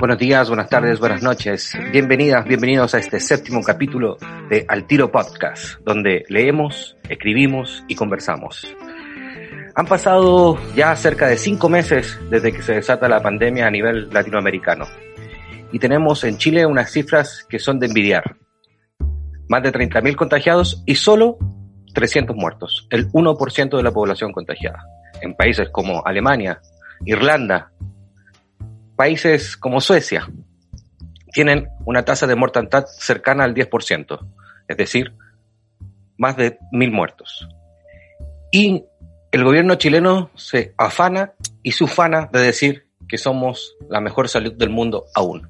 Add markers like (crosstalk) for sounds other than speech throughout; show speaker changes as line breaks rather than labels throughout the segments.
Buenos días, buenas tardes, buenas noches. Bienvenidas, bienvenidos a este séptimo capítulo de Al Tiro Podcast, donde leemos, escribimos y conversamos. Han pasado ya cerca de cinco meses desde que se desata la pandemia a nivel latinoamericano. Y tenemos en Chile unas cifras que son de envidiar. Más de 30.000 contagiados y solo 300 muertos, el 1% de la población contagiada. En países como Alemania, Irlanda, países como Suecia, tienen una tasa de mortandad cercana al 10%, es decir, más de mil muertos. Y el gobierno chileno se afana y se ufana de decir que somos la mejor salud del mundo aún.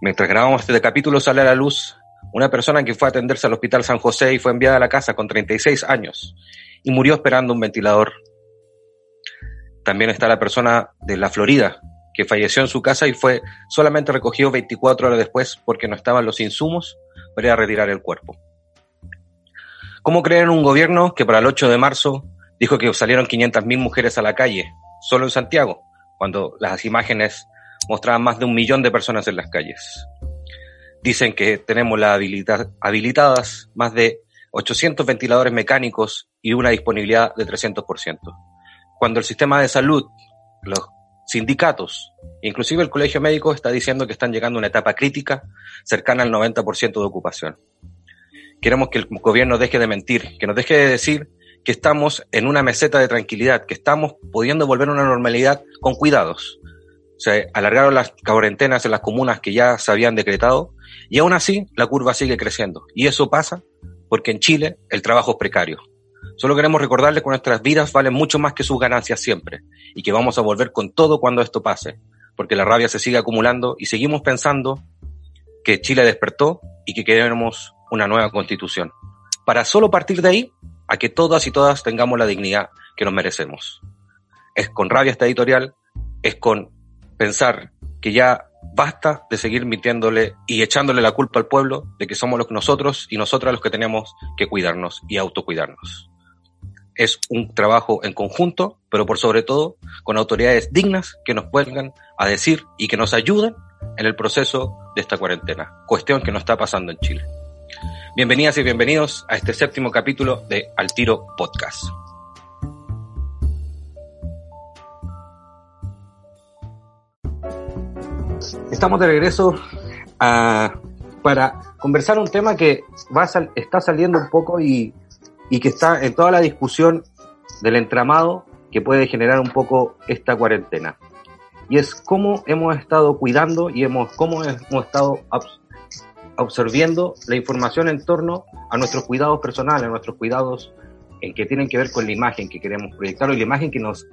Mientras grabamos este capítulo sale a la luz una persona que fue a atenderse al Hospital San José y fue enviada a la casa con 36 años y murió esperando un ventilador. También está la persona de la Florida que falleció en su casa y fue solamente recogido 24 horas después porque no estaban los insumos para ir a retirar el cuerpo. ¿Cómo creer en un gobierno que para el 8 de marzo dijo que salieron 500.000 mujeres a la calle, solo en Santiago, cuando las imágenes mostraban más de un millón de personas en las calles? Dicen que tenemos la habilidad, habilitadas más de 800 ventiladores mecánicos y una disponibilidad de 300%. Cuando el sistema de salud, los sindicatos, inclusive el Colegio Médico está diciendo que están llegando a una etapa crítica cercana al 90% de ocupación. Queremos que el gobierno deje de mentir, que nos deje de decir que estamos en una meseta de tranquilidad, que estamos pudiendo volver a una normalidad con cuidados. Se alargaron las cuarentenas en las comunas que ya se habían decretado y aún así la curva sigue creciendo. Y eso pasa porque en Chile el trabajo es precario. Solo queremos recordarles que nuestras vidas valen mucho más que sus ganancias siempre y que vamos a volver con todo cuando esto pase, porque la rabia se sigue acumulando y seguimos pensando que Chile despertó y que queremos una nueva constitución. Para solo partir de ahí a que todas y todas tengamos la dignidad que nos merecemos. Es con rabia esta editorial, es con pensar que ya basta de seguir mintiéndole y echándole la culpa al pueblo de que somos los nosotros y nosotras los que tenemos que cuidarnos y autocuidarnos es un trabajo en conjunto, pero por sobre todo con autoridades dignas que nos vuelvan a decir y que nos ayuden en el proceso de esta cuarentena, cuestión que no está pasando en Chile. Bienvenidas y bienvenidos a este séptimo capítulo de Al Tiro Podcast. Estamos de regreso ah, para conversar un tema que va está saliendo un poco y y que está en toda la discusión del entramado que puede generar un poco esta cuarentena. Y es cómo hemos estado cuidando y hemos, cómo hemos estado observando la información en torno a nuestros cuidados personales, a nuestros cuidados en que tienen que ver con la imagen que queremos proyectar o la imagen que nos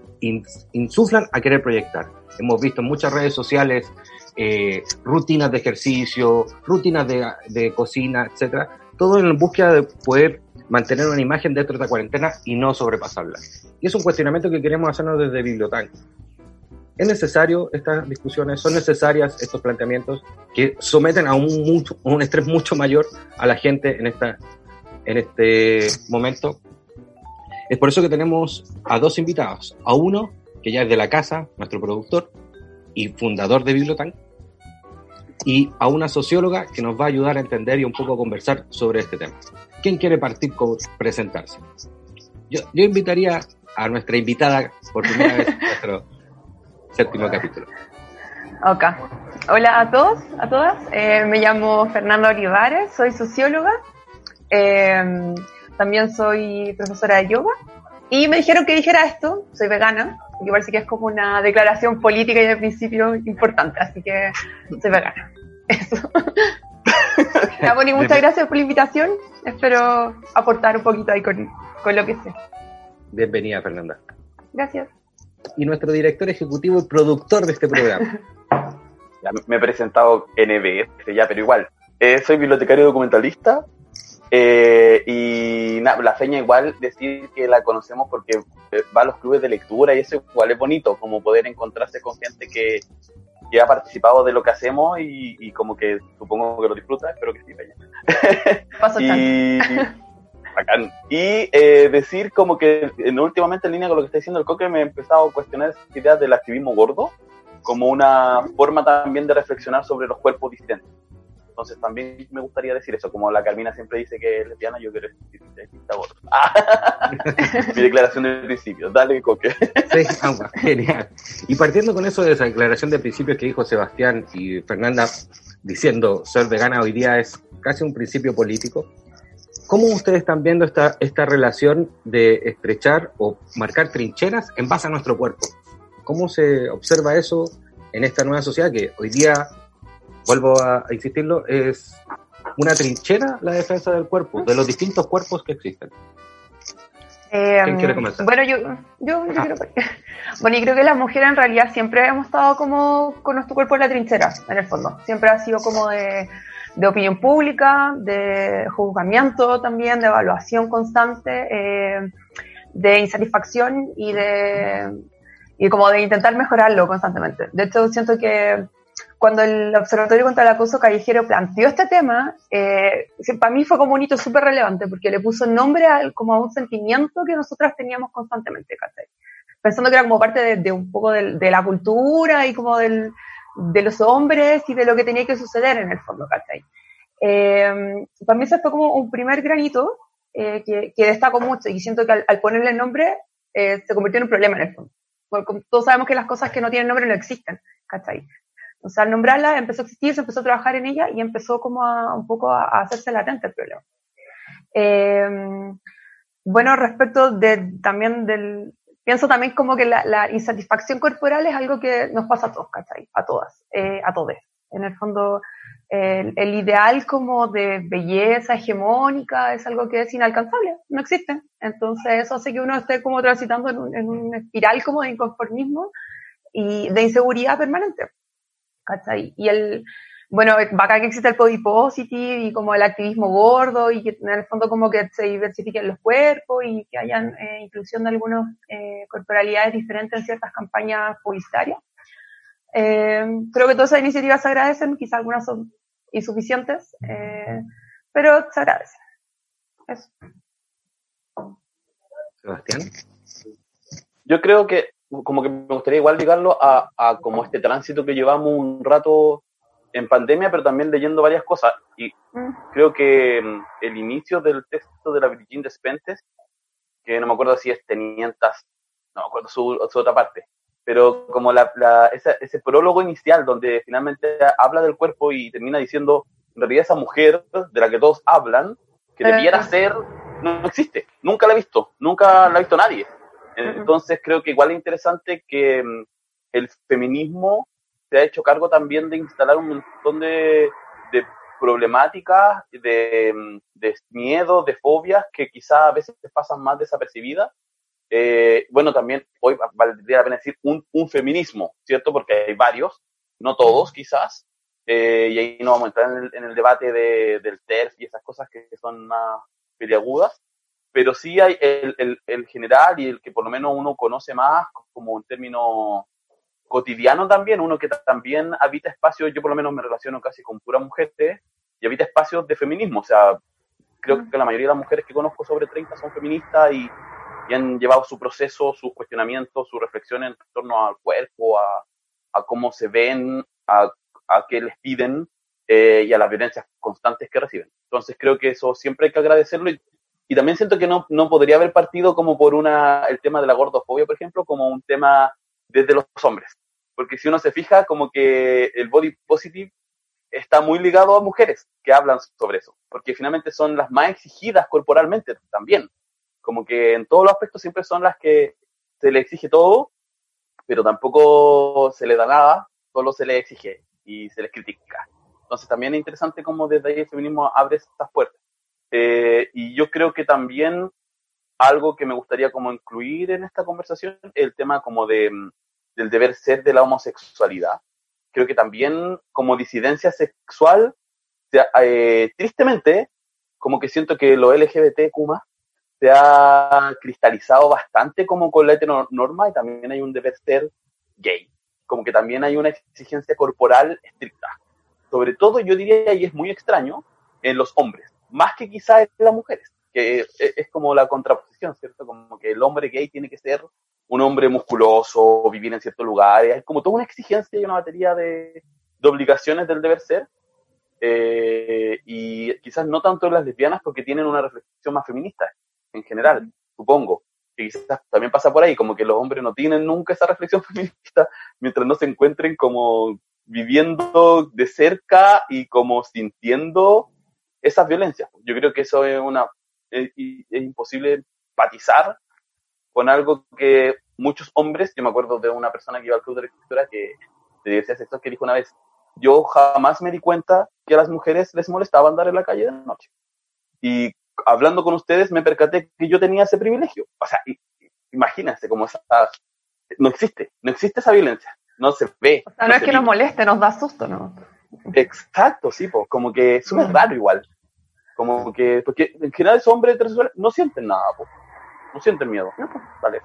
insuflan a querer proyectar. Hemos visto en muchas redes sociales eh, rutinas de ejercicio, rutinas de, de cocina, etcétera, todo en búsqueda de poder mantener una imagen dentro de esta cuarentena y no sobrepasarla. Y es un cuestionamiento que queremos hacernos desde Bibliotank. ¿Es necesario estas discusiones? ¿Son necesarias estos planteamientos que someten a un, mucho, un estrés mucho mayor a la gente en, esta, en este momento? Es por eso que tenemos a dos invitados. A uno, que ya es de la casa, nuestro productor y fundador de Bibliotank, y a una socióloga que nos va a ayudar a entender y un poco a conversar sobre este tema. ¿Quién quiere partir con presentarse? Yo, yo invitaría a nuestra invitada por primera vez en nuestro séptimo capítulo.
Ok. Hola a todos, a todas. Eh, me llamo Fernanda Olivares, soy socióloga. Eh, también soy profesora de yoga. Y me dijeron que dijera esto, soy vegana, porque parece que es como una declaración política y de principio importante, así que soy vegana. (laughs) Eso. (laughs) muchas gracias por la invitación. Espero aportar un poquito ahí con, con lo que sé.
Bienvenida, Fernanda.
Gracias.
Y nuestro director ejecutivo y productor de este programa. (laughs)
Ya me he presentado NBS, ya, pero igual. Eh, soy bibliotecario documentalista eh, y la feña igual decir que la conocemos porque eh, va a los clubes de lectura y eso igual es bonito, como poder encontrarse con gente que, que ha participado de lo que hacemos y, como que supongo que lo disfruta, espero que sí, feña. (laughs) y, (laughs) y eh, decir como que últimamente en línea con lo que está diciendo el Coque me he empezado a cuestionar esa idea del activismo gordo como una forma también de reflexionar sobre los cuerpos disidentes. Entonces también me gustaría decir eso, como la Carmina siempre dice que es lesbiana, yo quiero decir que está gordo. (laughs) Mi declaración de principios, dale coque.
sí, genial. Y partiendo con eso de esa declaración de principios que dijo Sebastián y Fernanda, diciendo ser vegana hoy día es casi un principio político, ¿cómo ustedes están viendo esta, esta relación de estrechar o marcar trincheras en base a nuestro cuerpo? ¿Cómo se observa eso en esta nueva sociedad que hoy día, vuelvo a, insistirlo, es una trinchera la defensa del cuerpo, de los distintos cuerpos que existen?
Eh, ¿Quién quiere comenzar? Bueno, yo, yo, yo creo que, (laughs) bueno, y creo que las mujeres en realidad siempre hemos estado como con nuestro cuerpo en la trinchera, en el fondo. Siempre ha sido como de, de opinión pública, de juzgamiento también, de evaluación constante, eh, de insatisfacción y de y como de intentar mejorarlo constantemente. De hecho, siento que cuando el Observatorio contra el Acoso Callejero planteó este tema, eh, para mí fue como un hito súper relevante porque le puso nombre a, como a un sentimiento que nosotras teníamos constantemente, ¿cachai? Pensando que era como parte de, un poco de, la cultura y como del, de los hombres y de lo que tenía que suceder en el fondo, ¿cachai? Eh, para mí ese fue como un primer granito eh, que, que destacó mucho y siento que al, al ponerle el nombre eh, se convirtió en un problema en el fondo porque todos sabemos que las cosas que no tienen nombre no existen, ¿cachai? Entonces, al nombrarla, empezó a existir, se empezó a trabajar en ella y empezó como a, un poco a, hacerse latente el problema. Eh, bueno, respecto de, también del, pienso también como que la, insatisfacción corporal es algo que nos pasa a todos, ¿cachai? A todas, eh, a todos. En el fondo, el, ideal como de belleza hegemónica es algo que es inalcanzable, no existe. Entonces eso hace que uno esté como transitando en un, en espiral como de inconformismo y de inseguridad permanente. ¿Cachai? Y el, bueno, acá que existe el body positive y como el activismo gordo y que en el fondo como que se diversifiquen los cuerpos y que hayan eh, inclusión de algunas eh, corporalidades diferentes en ciertas campañas publicitarias. Eh, creo que todas esas iniciativas se agradecen, quizás algunas son insuficientes, eh, pero se agradecen. Eso.
Sebastián.
Yo creo que como que me gustaría igual ligarlo a, como este tránsito que llevamos un rato en pandemia, pero también leyendo varias cosas. Y mm. creo que mm, el inicio del texto de la Virgin Despentes, que no me acuerdo si es Tenientas, no me acuerdo su, su otra parte, pero como la, ese prólogo inicial donde finalmente habla del cuerpo y termina diciendo, en realidad esa mujer de la que todos hablan, que debiera ser, no, existe, nunca la he visto, nunca la ha visto nadie. Entonces creo que igual es interesante que mm, el feminismo se ha hecho cargo también de instalar un montón de, de problemáticas, de, mm, de miedos, de fobias que quizás a veces pasan más desapercibidas. Eh, bueno, también hoy valdría la pena decir un, un, feminismo, ¿cierto? Porque hay varios, no todos quizás, eh, y ahí no vamos a entrar en el, en el debate de, del TERF y esas cosas que, son más peliagudas, pero sí hay el, el, el, general y el que por lo menos uno conoce más como un término cotidiano también, uno que también habita espacios, yo por lo menos me relaciono casi con pura mujeres, y habita espacios de feminismo, o sea, creo que la mayoría de las mujeres que conozco sobre 30 son feministas y y han llevado su proceso, sus cuestionamientos, su reflexión en torno al cuerpo, a, a cómo se ven, a, a qué les piden eh, y a las violencias constantes que reciben. Entonces creo que eso siempre hay que agradecerlo y, y también siento que no, no podría haber partido como por una, el tema de la gordofobia, por ejemplo, como un tema desde los hombres. Porque si uno se fija, como que el body positive está muy ligado a mujeres que hablan sobre eso, porque finalmente son las más exigidas corporalmente también. Como que en todos los aspectos siempre son las que se le exige todo, pero tampoco se le da nada, solo se le exige y se les critica. Entonces también es interesante cómo desde ahí el feminismo abre estas puertas. Eh, y yo creo que también algo que me gustaría como incluir en esta conversación, el tema como de, mm, del deber ser de la homosexualidad. Creo que también como disidencia sexual, eh, tristemente, como que siento que lo LGBTQ se ha cristalizado bastante como con la heteronorma y también hay un deber ser gay. Como que también hay una exigencia corporal estricta. Sobre todo, yo diría, y es muy extraño, en los hombres, más que quizá en las mujeres que es como la contraposición, ¿cierto? Como que el hombre gay tiene que ser un hombre musculoso, vivir en ciertos lugares, es como toda una exigencia y una batería de, de obligaciones del deber ser, eh, y quizás no tanto en las lesbianas porque tienen una reflexión más feminista en general, supongo, que quizás también pasa por ahí, como que los hombres no tienen nunca esa reflexión (laughs) feminista mientras no se encuentren como viviendo de cerca y como sintiendo esas violencias. Yo creo que eso es una es, es imposible empatizar con algo que muchos hombres, yo me acuerdo de una persona que iba al club de lectura que de diversidad sexual que dijo una vez, yo jamás me di cuenta que a las mujeres les molestaba andar en la calle de noche. Y hablando con ustedes me percaté que yo tenía ese privilegio. O sea, imagínense cómo esa, no existe, no existe esa violencia, no se ve.
O sea, no, es que nos moleste, nos da susto, ¿no?
Exacto, sí, pues como que es muy raro igual. Como que, porque en general esos hombres heterosexuales no sienten nada, no sienten miedo. Vale,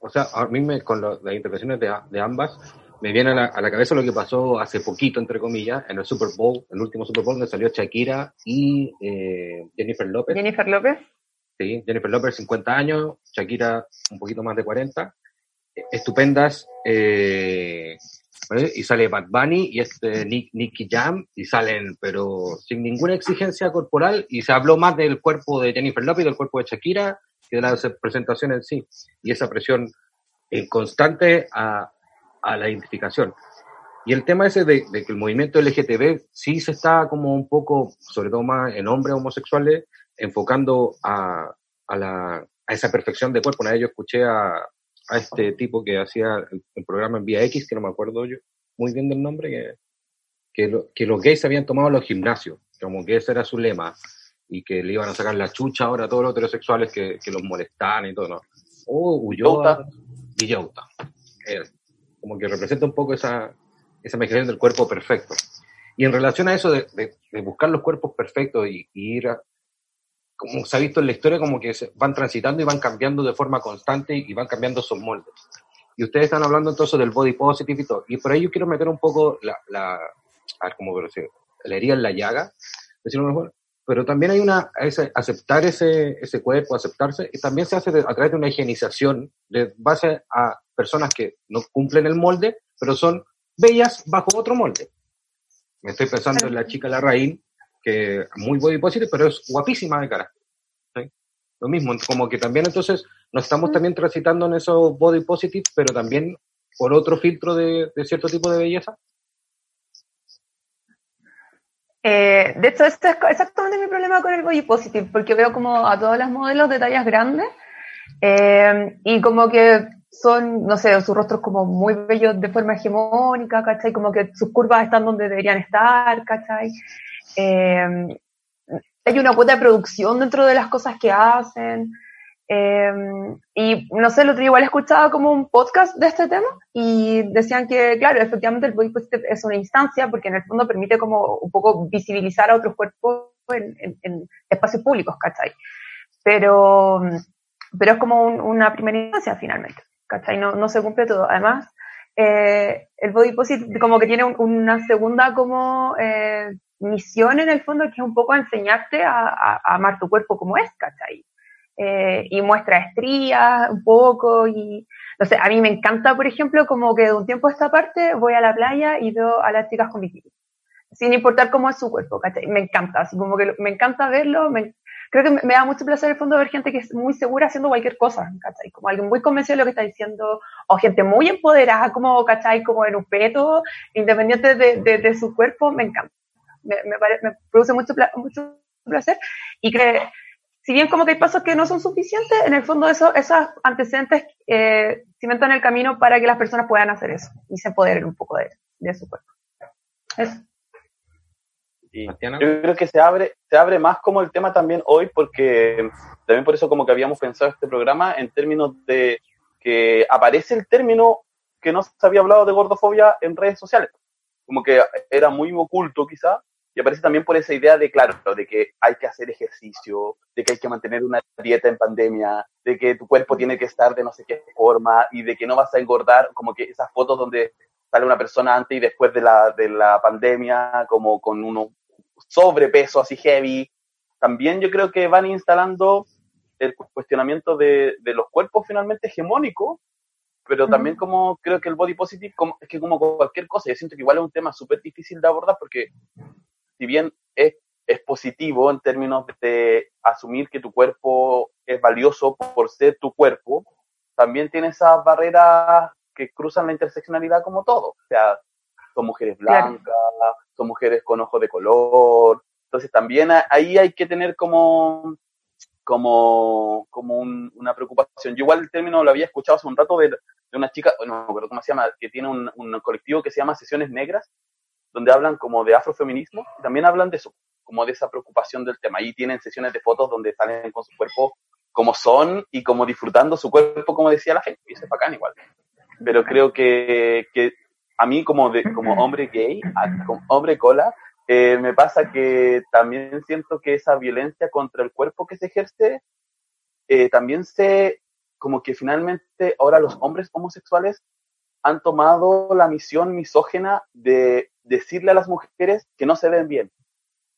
O sea, a mí me, con las intervenciones de, de, ambas, me viene a la, a la, cabeza lo que pasó hace poquito, entre comillas, en el Super Bowl, el último Super Bowl, donde salió Shakira y eh, Jennifer López.
Jennifer López.
Sí, Jennifer López, 50 años, Shakira, un poquito más de 40. Estupendas eh, y sale Bad Bunny y este Nick, Nicky Jam y salen, pero sin ninguna exigencia corporal y se habló más del cuerpo de Jennifer Lopez del cuerpo de Shakira que de la presentación en sí y esa presión constante a, a, la identificación. Y el tema ese de, de, que el movimiento LGTB sí se está como un poco, sobre todo más en hombres homosexuales, enfocando a, a, la, a esa perfección de cuerpo. Una vez yo escuché a, a este tipo que hacía el, programa en Vía X, que no me acuerdo yo muy bien del nombre, que, que, que los gays habían tomado los gimnasios, como que ese era su lema, y que le iban a sacar la chucha ahora a todos los heterosexuales que, que los molestaban y todo, ¿no? Oh, Ulloa y Yauta. como que representa un poco esa, esa imaginación del cuerpo perfecto. Y en relación a eso de, de, buscar los cuerpos perfectos y, y ir a, como se ha visto en la historia, como que se van transitando y van cambiando de forma constante y van cambiando sus moldes. Y ustedes están hablando entonces del body positive y todo. Y por ahí yo quiero meter un poco la, la a ver cómo decir, la herida en la llaga, decirlo mejor. Pero también hay una, ese, aceptar ese, ese cuerpo, aceptarse, y también se hace a través de una higienización de base a personas que no cumplen el molde, pero son bellas bajo otro molde. Me estoy pensando en la chica Larraín, que muy body positive, pero es guapísima de cara. Lo mismo, como que también entonces nos estamos también transitando en esos body positive, pero también por otro filtro de, de cierto tipo de belleza.
Eh, de hecho, este es exactamente mi problema con el body positive, porque veo como a todas las modelos de tallas grandes eh, y como que son, no sé, sus rostros como muy bellos de forma hegemónica, ¿cachai? Como que sus curvas están donde deberían estar, ¿cachai? Eh, hay una cuota de producción dentro de las cosas que hacen. Eh, y no sé, el otro día igual escuchaba como un podcast de este tema y decían que, claro, efectivamente el body positive es una instancia porque en el fondo permite como un poco visibilizar a otros cuerpos en, espacios públicos, ¿cachai? Pero, pero es como un, una primera instancia finalmente, ¿cachai? No, no se cumple todo. Además, eh, el body positive como que tiene un, una segunda como eh, misión en el fondo que es un poco enseñarte a, a, a amar tu cuerpo como es, ¿cachai? Eh, y muestra estrías un poco y, no sé, a mí me encanta, por ejemplo, como que de un tiempo a esta parte voy a la playa y veo a las chicas con bikini, sin importar cómo es su cuerpo, ¿cachai? Me encanta, así como que me encanta verlo, me, creo que me, da mucho placer en el fondo ver gente que es muy segura haciendo cualquier cosa, ¿cachai? Como alguien muy convencido de lo que está diciendo, o gente muy empoderada, como, ¿cachai? Como en un peto, independiente de, de, de su cuerpo, me encanta me, me, me produce mucho, mucho placer y que si bien como que hay pasos que no son suficientes, en el fondo eso, esos antecedentes eh, cimentan el camino para que las personas puedan hacer eso y se empoderen un poco de, de su cuerpo. Eso.
yo creo que se abre, se abre más como el tema también hoy, porque también por eso como que habíamos pensado este programa en términos de que aparece el término que no se había hablado de gordofobia en redes sociales. Como que era muy oculto quizá, y aparece también por esa idea de, claro, de que hay que hacer ejercicio, de que hay que mantener una dieta en pandemia, de que tu cuerpo tiene que estar de no sé qué forma y de que no vas a engordar, como que esas fotos donde sale una persona antes y después de la, de la pandemia, como con uno sobrepeso así heavy. También yo creo que van instalando el cuestionamiento de, de los cuerpos finalmente hegemónicos, pero también como creo que el body positive como, es que como cualquier cosa, yo siento que igual es un tema súper difícil de abordar porque si bien es, es positivo en términos de asumir que tu cuerpo es valioso por ser tu cuerpo, también tiene esas barreras que cruzan la interseccionalidad como todo. O sea, son mujeres blancas, son mujeres con ojos de color. Entonces también ahí hay que tener como, como, como una preocupación. Yo igual el término lo había escuchado hace un rato de, de una chica, no me acuerdo cómo se llama, que tiene un, un colectivo que se llama Sesiones Negras, donde hablan como de afrofeminismo, y también hablan de eso, como de esa preocupación del tema. Ahí tienen sesiones de fotos donde salen con su cuerpo como son y como disfrutando su cuerpo, como decía la gente, y eso es bacán igual. Pero creo que, que a mí como, de, como hombre gay, como hombre cola, eh, me pasa que también siento que esa violencia contra el cuerpo que se ejerce, eh, también se, como que finalmente ahora los hombres homosexuales han tomado la misión misógena de decirle a las mujeres que no se ven bien.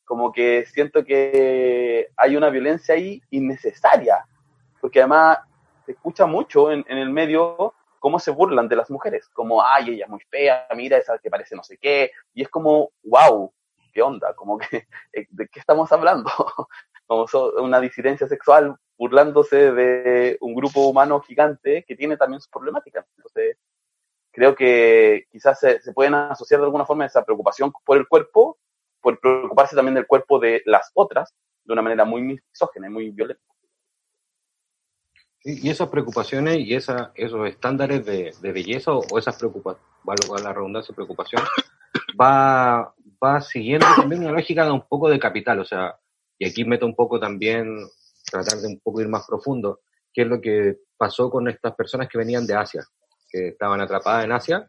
Como que siento que hay una violencia ahí innecesaria, porque además se escucha mucho en, el medio cómo se burlan de las mujeres, como, ay, ella es muy fea, mira, esa que parece no sé qué, y es como, wow, ¿qué onda? Como que, eh, ¿de qué estamos hablando? (laughs) como una disidencia sexual burlándose de un grupo humano gigante que tiene también sus problemáticas. Entonces, creo que quizás se, pueden asociar de alguna forma esa preocupación por el cuerpo, por preocuparse también del cuerpo de las otras, de una manera muy misógena y muy violenta.
y esas preocupaciones y esos estándares de, belleza o, esas preocupaciones, valga la redundancia, preocupación, va, va siguiendo también una lógica de un poco de capital, o sea, y aquí meto un poco también, tratar de un poco ir más profundo, qué es lo que pasó con estas personas que venían de Asia que estaban atrapadas en Asia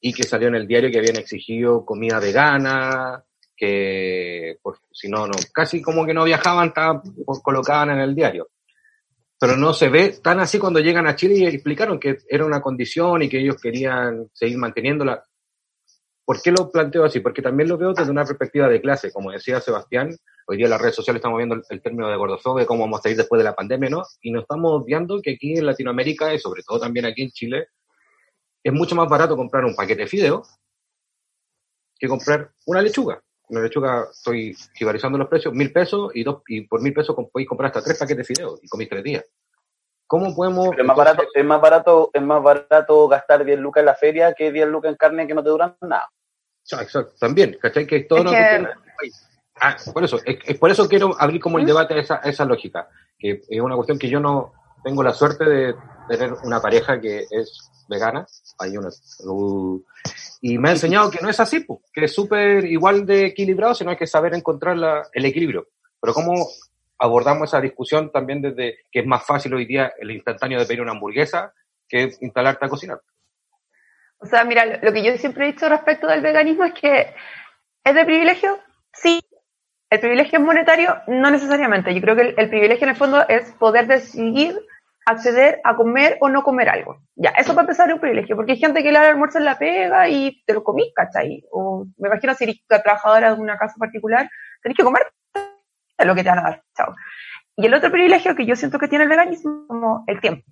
y que salió en el diario que habían exigido comida vegana, que por, si no, no, casi como que no viajaban, estaban colocaban en el diario. Pero no se ve tan así cuando llegan a Chile y explicaron que era una condición y que ellos querían seguir manteniéndola. ¿Por qué lo planteo así? Porque también lo veo desde una perspectiva de clase. Como decía Sebastián, hoy día en las redes sociales estamos viendo el, término de gordofobia, cómo vamos a salir después de la pandemia, ¿no? Y nos estamos viendo que aquí en Latinoamérica y sobre todo también aquí en Chile, es mucho más barato comprar un paquete de fideos que comprar una lechuga. Una lechuga, estoy jibarizando los precios, mil pesos y, dos, y por mil pesos podéis comprar hasta tres paquetes de fideos y comís tres días. ¿Cómo podemos...?
es, más barato, es, más barato, es más barato gastar 10 lucas en la feria que 10 lucas en carne que no te duran nada.
Exacto, también, ¿cachai? Que es todo que... Ah, por eso, es, por eso quiero abrir como el debate a esa, esa lógica, que es una cuestión que yo no tengo la suerte de tener una pareja que es vegana, hay una, y me ha enseñado que no es así, que es súper igual de equilibrado, sino hay que saber encontrar el equilibrio. Pero cómo abordamos esa discusión también desde que es más fácil hoy día el instantáneo de pedir una hamburguesa que instalarte a cocinar.
O sea, mira, lo que yo siempre he dicho respecto del veganismo es que es de privilegio, sí. El privilegio es monetario, no necesariamente. Yo creo que el, el privilegio en el fondo es poder decidir acceder a comer o no comer algo. Ya, eso para empezar es un privilegio, porque hay gente que le da el almuerzo en la pega y te lo comís, ¿cachai? O me imagino si eres trabajadora de una casa particular, tenés que comer lo que te van a dar, chao. Y el otro privilegio que yo siento que tiene el veganismo es como el tiempo.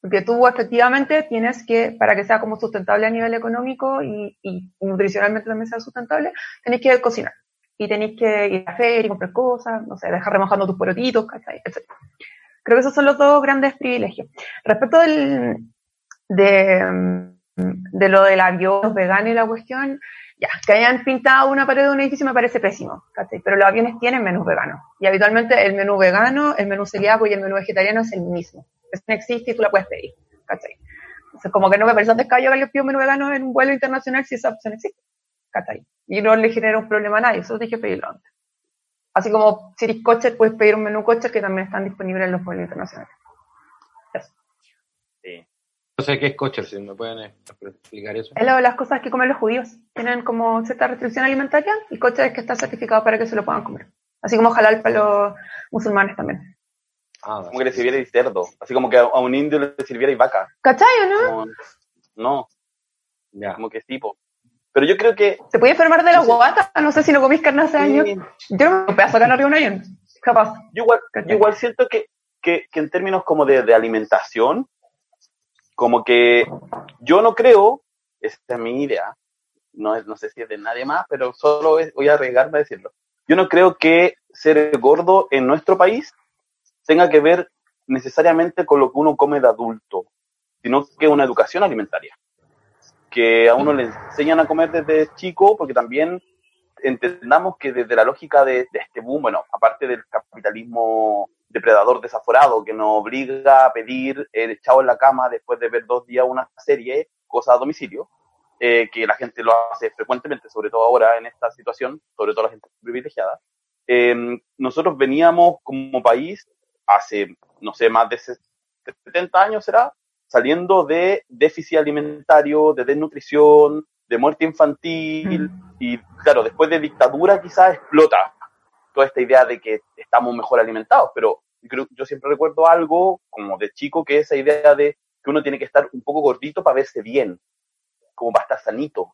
Porque tú efectivamente tienes que, para que sea como sustentable a nivel económico y, nutricionalmente también sea sustentable, tenés que cocinar. Y tenés que ir a feria y comprar cosas, no sé, dejar remojando tus porotitos, ¿cachai? Etc. Creo que esos son los dos grandes privilegios. Respecto del, de, de lo del avión vegano y la cuestión, ya, que hayan pintado una pared de un edificio me parece pésimo, ¿cachai? Pero los aviones tienen menús veganos. Y habitualmente el menú vegano, el menú celíaco y el menú vegetariano es el mismo. Eso no existe y tú la puedes pedir, ¿cachai? Entonces, como que no me parece un descabello que le pido un menú vegano en un vuelo internacional si esa opción existe, ¿cachai? Y no le genera un problema a nadie, eso dije pedirlo antes. Así como si eres coche, puedes pedir un menú coche que también están disponibles en los vuelos internacionales.
Sí. No sé qué es coche, si me pueden explicar eso.
Es lo de las cosas que comen los judíos. Tienen como cierta restricción alimentaria y coche es que está certificado para que se lo puedan comer. Así como halal para los musulmanes también.
Ah, como que le sirviera cerdo. Así como que a un indio le sirviera vaca.
¿Cachai no?
no. Ya. Como que es tipo. Pero yo creo que.
¿Se puede enfermar de la guata? No sé si no comís carne hace años. Yo no me voy a sacar arriba un avión. Capaz.
Yo igual, yo igual siento que, que, que, en términos como de, de, alimentación, como que yo no creo, esta es mi idea, no, es, no sé si es de nadie más, pero solo voy a arriesgarme a decirlo. Yo no creo que ser gordo en nuestro país tenga que ver necesariamente con lo que uno come de adulto, sino que una educación alimentaria que a uno le enseñan a comer desde chico, porque también entendamos que desde la lógica de, este boom, bueno, aparte del capitalismo depredador desaforado que nos obliga a pedir el echado en la cama después de ver dos días una serie, cosa a domicilio, eh, que la gente lo hace frecuentemente, sobre todo ahora en esta situación, sobre todo la gente privilegiada, em, nosotros veníamos como país hace, no sé, más de 70 años será, saliendo de déficit alimentario, de desnutrición, de muerte infantil, y claro, después de dictadura quizás explota toda esta idea de que estamos mejor alimentados, pero yo, yo siempre recuerdo algo como de chico que es esa idea de que uno tiene que estar un poco gordito para verse bien, como para estar sanito,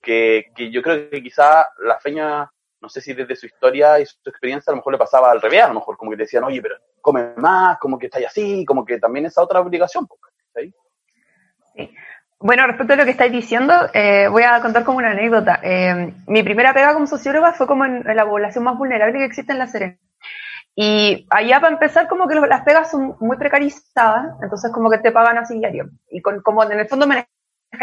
que, que yo creo que quizá la feña, no sé si desde su historia y su experiencia a lo mejor le pasaba al revés, a lo mejor como que te decían, oye, pero come más, como que estáis así, como que también esa otra obligación.
Bueno, respecto a lo que estáis diciendo, eh, voy a contar como una anécdota. Eh, mi primera pega como socióloga fue como en, la población más vulnerable que existe en la Serena. Y allá para empezar como que las pegas son muy precarizadas, entonces como que te pagan así diario. Y como en el fondo manejáis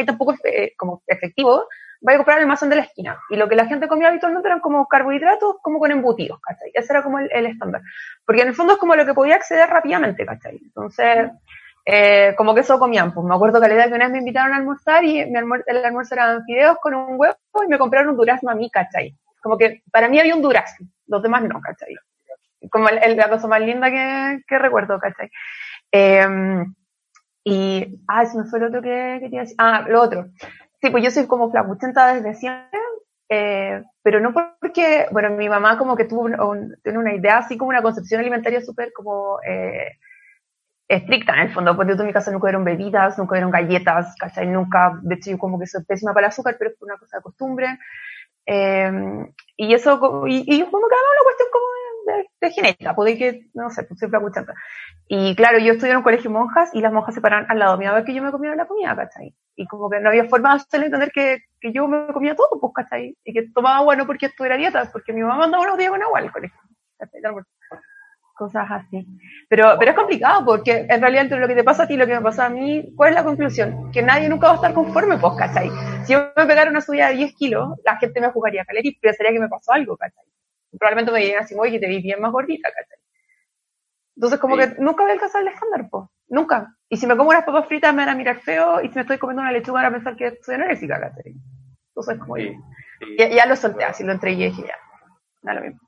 tampoco eh, como efectivo, vais a comprar el mazón de la esquina. Y lo que la gente comía habitualmente eran como carbohidratos, como con embutidos, ¿cachai? Ese era como el, el estándar. Porque en el fondo es como lo que podía acceder rápidamente, ¿cachai? Entonces eh, como que eso comían. Pues me acuerdo que la idea que una vez me invitaron a almorzar y mi el almuerzo eran fideos con un huevo y me compraron un durazno a mí, ¿cachai? Como que para mí había un durazno, los demás no, ¿cachai? Como la cosa más linda que, que recuerdo, ¿cachai? Eh, y, ah, eso me fue lo otro que quería decir. Ah, lo otro. Sí, pues yo soy como flacuchenta desde siempre, eh, pero no porque, bueno, mi mamá como que tuvo tiene una idea así como una concepción alimentaria súper como eh, estricta en el fondo, porque en mi casa nunca dieron bebidas, nunca dieron galletas, ¿cachai? Nunca, de hecho yo como que soy pésima para el azúcar, pero es una cosa de costumbre. Eh, y eso, y, y como que era una cuestión como de, de, genética, puede que, no sé, pues siempre escuchando. Y claro, yo estudié en un colegio monjas y las monjas se paraban al lado mío a ver que yo me comía la comida, ¿cachai? Y como que no había forma de hacerle entender que, que yo me comía todo, pues, ¿cachai? Y que tomaba agua no porque estuviera dieta, porque mi mamá mandaba unos días con agua al colegio cosas así. Pero, pero es complicado porque en realidad entre lo que te pasa a ti y lo que me pasa a mí, ¿cuál es la conclusión? Que nadie nunca va a estar conforme, pues, ¿cachai? Si yo me pegara una subida de 10 kilos, la gente me jugaría a y pensaría que me pasó algo, ¿cachai? Probablemente me dirían así, oye, te vi bien más gordita, ¿cachai? Entonces, como que nunca voy a alcanzar el estándar, pues. Nunca. Y si me como unas papas fritas me van a mirar feo y si me estoy comiendo una lechuga van a pensar que soy anoréxica, ¿cachai? Entonces, como sí, Ya, ya, lo solté así, lo entregué y dije ya. Da lo mismo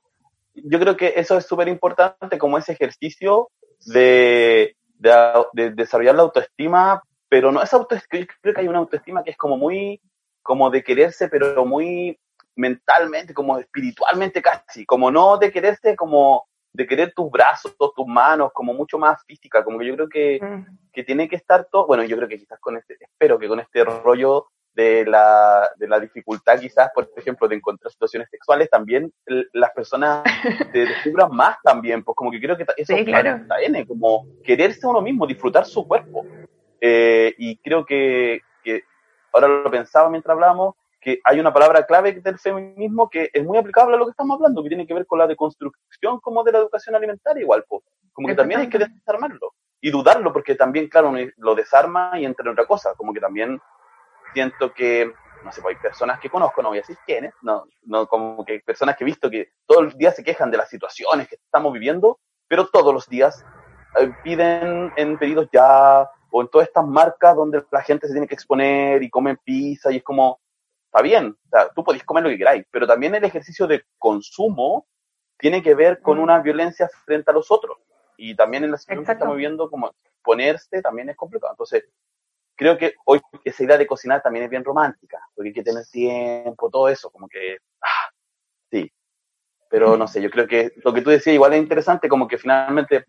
yo creo que eso es súper importante como ese ejercicio de, de, desarrollar la autoestima, pero no es autoestima, creo que hay una autoestima que es como muy, como de quererse, pero muy mentalmente, como espiritualmente casi, como no de quererse como de querer tus brazos, tus manos, como mucho más física, como que yo creo que, mm. que tiene que estar todo, bueno, yo creo que quizás con este, espero que con este rollo de la, de la dificultad quizás, por ejemplo, de encontrar situaciones sexuales, también las personas (laughs) te descubran más también, pues como que creo que eso
sí, claro.
está N, como quererse uno mismo, disfrutar su cuerpo. Eh, y creo que, que, ahora lo pensaba mientras hablábamos, que hay una palabra clave del feminismo que es muy aplicable a lo que estamos hablando, que tiene que ver con la deconstrucción como de la educación alimentaria igual, pues, como que también hay que desarmarlo y dudarlo, porque también, claro, lo desarma y entre otra cosa, como que también siento que, no sé, pues, hay personas que conozco, no voy a decir quiénes, no, no como que personas que he visto que todos los días se quejan de las situaciones que estamos viviendo, pero todos los días eh, piden en pedidos ya o en todas estas marcas donde la gente se tiene que exponer y comen pizza y es como, está bien, o sea, tú podés comer lo que queráis, pero también el ejercicio de consumo tiene que ver con mm. una violencia frente a los otros. Y también en la situación que estamos viviendo, como ponerse también es complicado. Entonces, creo que hoy esa idea de cocinar también es bien romántica, porque hay que tener tiempo, todo eso, como que, ah, sí. Pero no sé, yo creo que lo que tú decías igual es interesante, como que finalmente,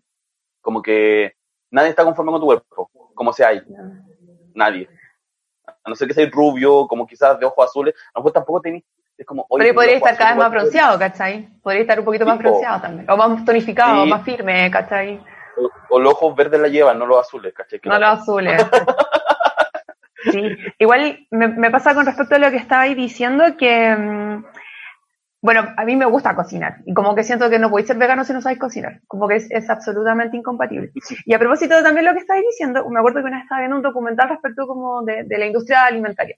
como que nadie está conforme con tu cuerpo, como sea hay. Nadie a no ser que sea rubio, como quizás de ojos azules, a lo mejor tampoco tenéis es como,
Pero podría estar cada vez más bronceado, ¿cachai? Podría estar un poquito más bronceado también. O más tonificado, más firme, ¿cachai?
O, los ojos verdes la llevan, no los azules, ¿cachai?
no los azules. (laughs) sí. (laughs) Igual me, me, pasa con respecto a lo que estabais diciendo que. Mm, bueno, a mí me gusta cocinar y como que siento que no podéis ser vegano si no sabéis cocinar, como que es, es absolutamente incompatible. Y a propósito de también lo que estáis diciendo, me acuerdo que una vez estaba viendo un documental respecto como de, de, la industria alimentaria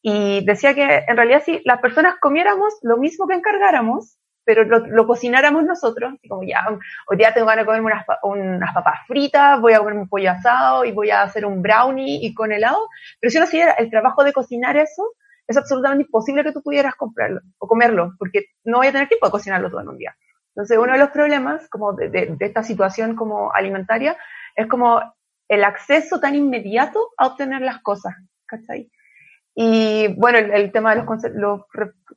y decía que en realidad si las personas comiéramos lo mismo que encargáramos, pero lo, cocináramos nosotros, como ya, hoy día tengo ganas de comerme unas, unas papas fritas, voy a comerme un pollo asado y voy a hacer un brownie y con helado, pero si uno hiciera el trabajo de cocinar eso, es absolutamente imposible que tú pudieras comprarlo o comerlo, porque no voy a tener tiempo de cocinarlo todo en un día. Entonces, uno de los problemas como de, esta situación como alimentaria es como el acceso tan inmediato a obtener las cosas, ¿cachai? Y bueno, el, tema de los,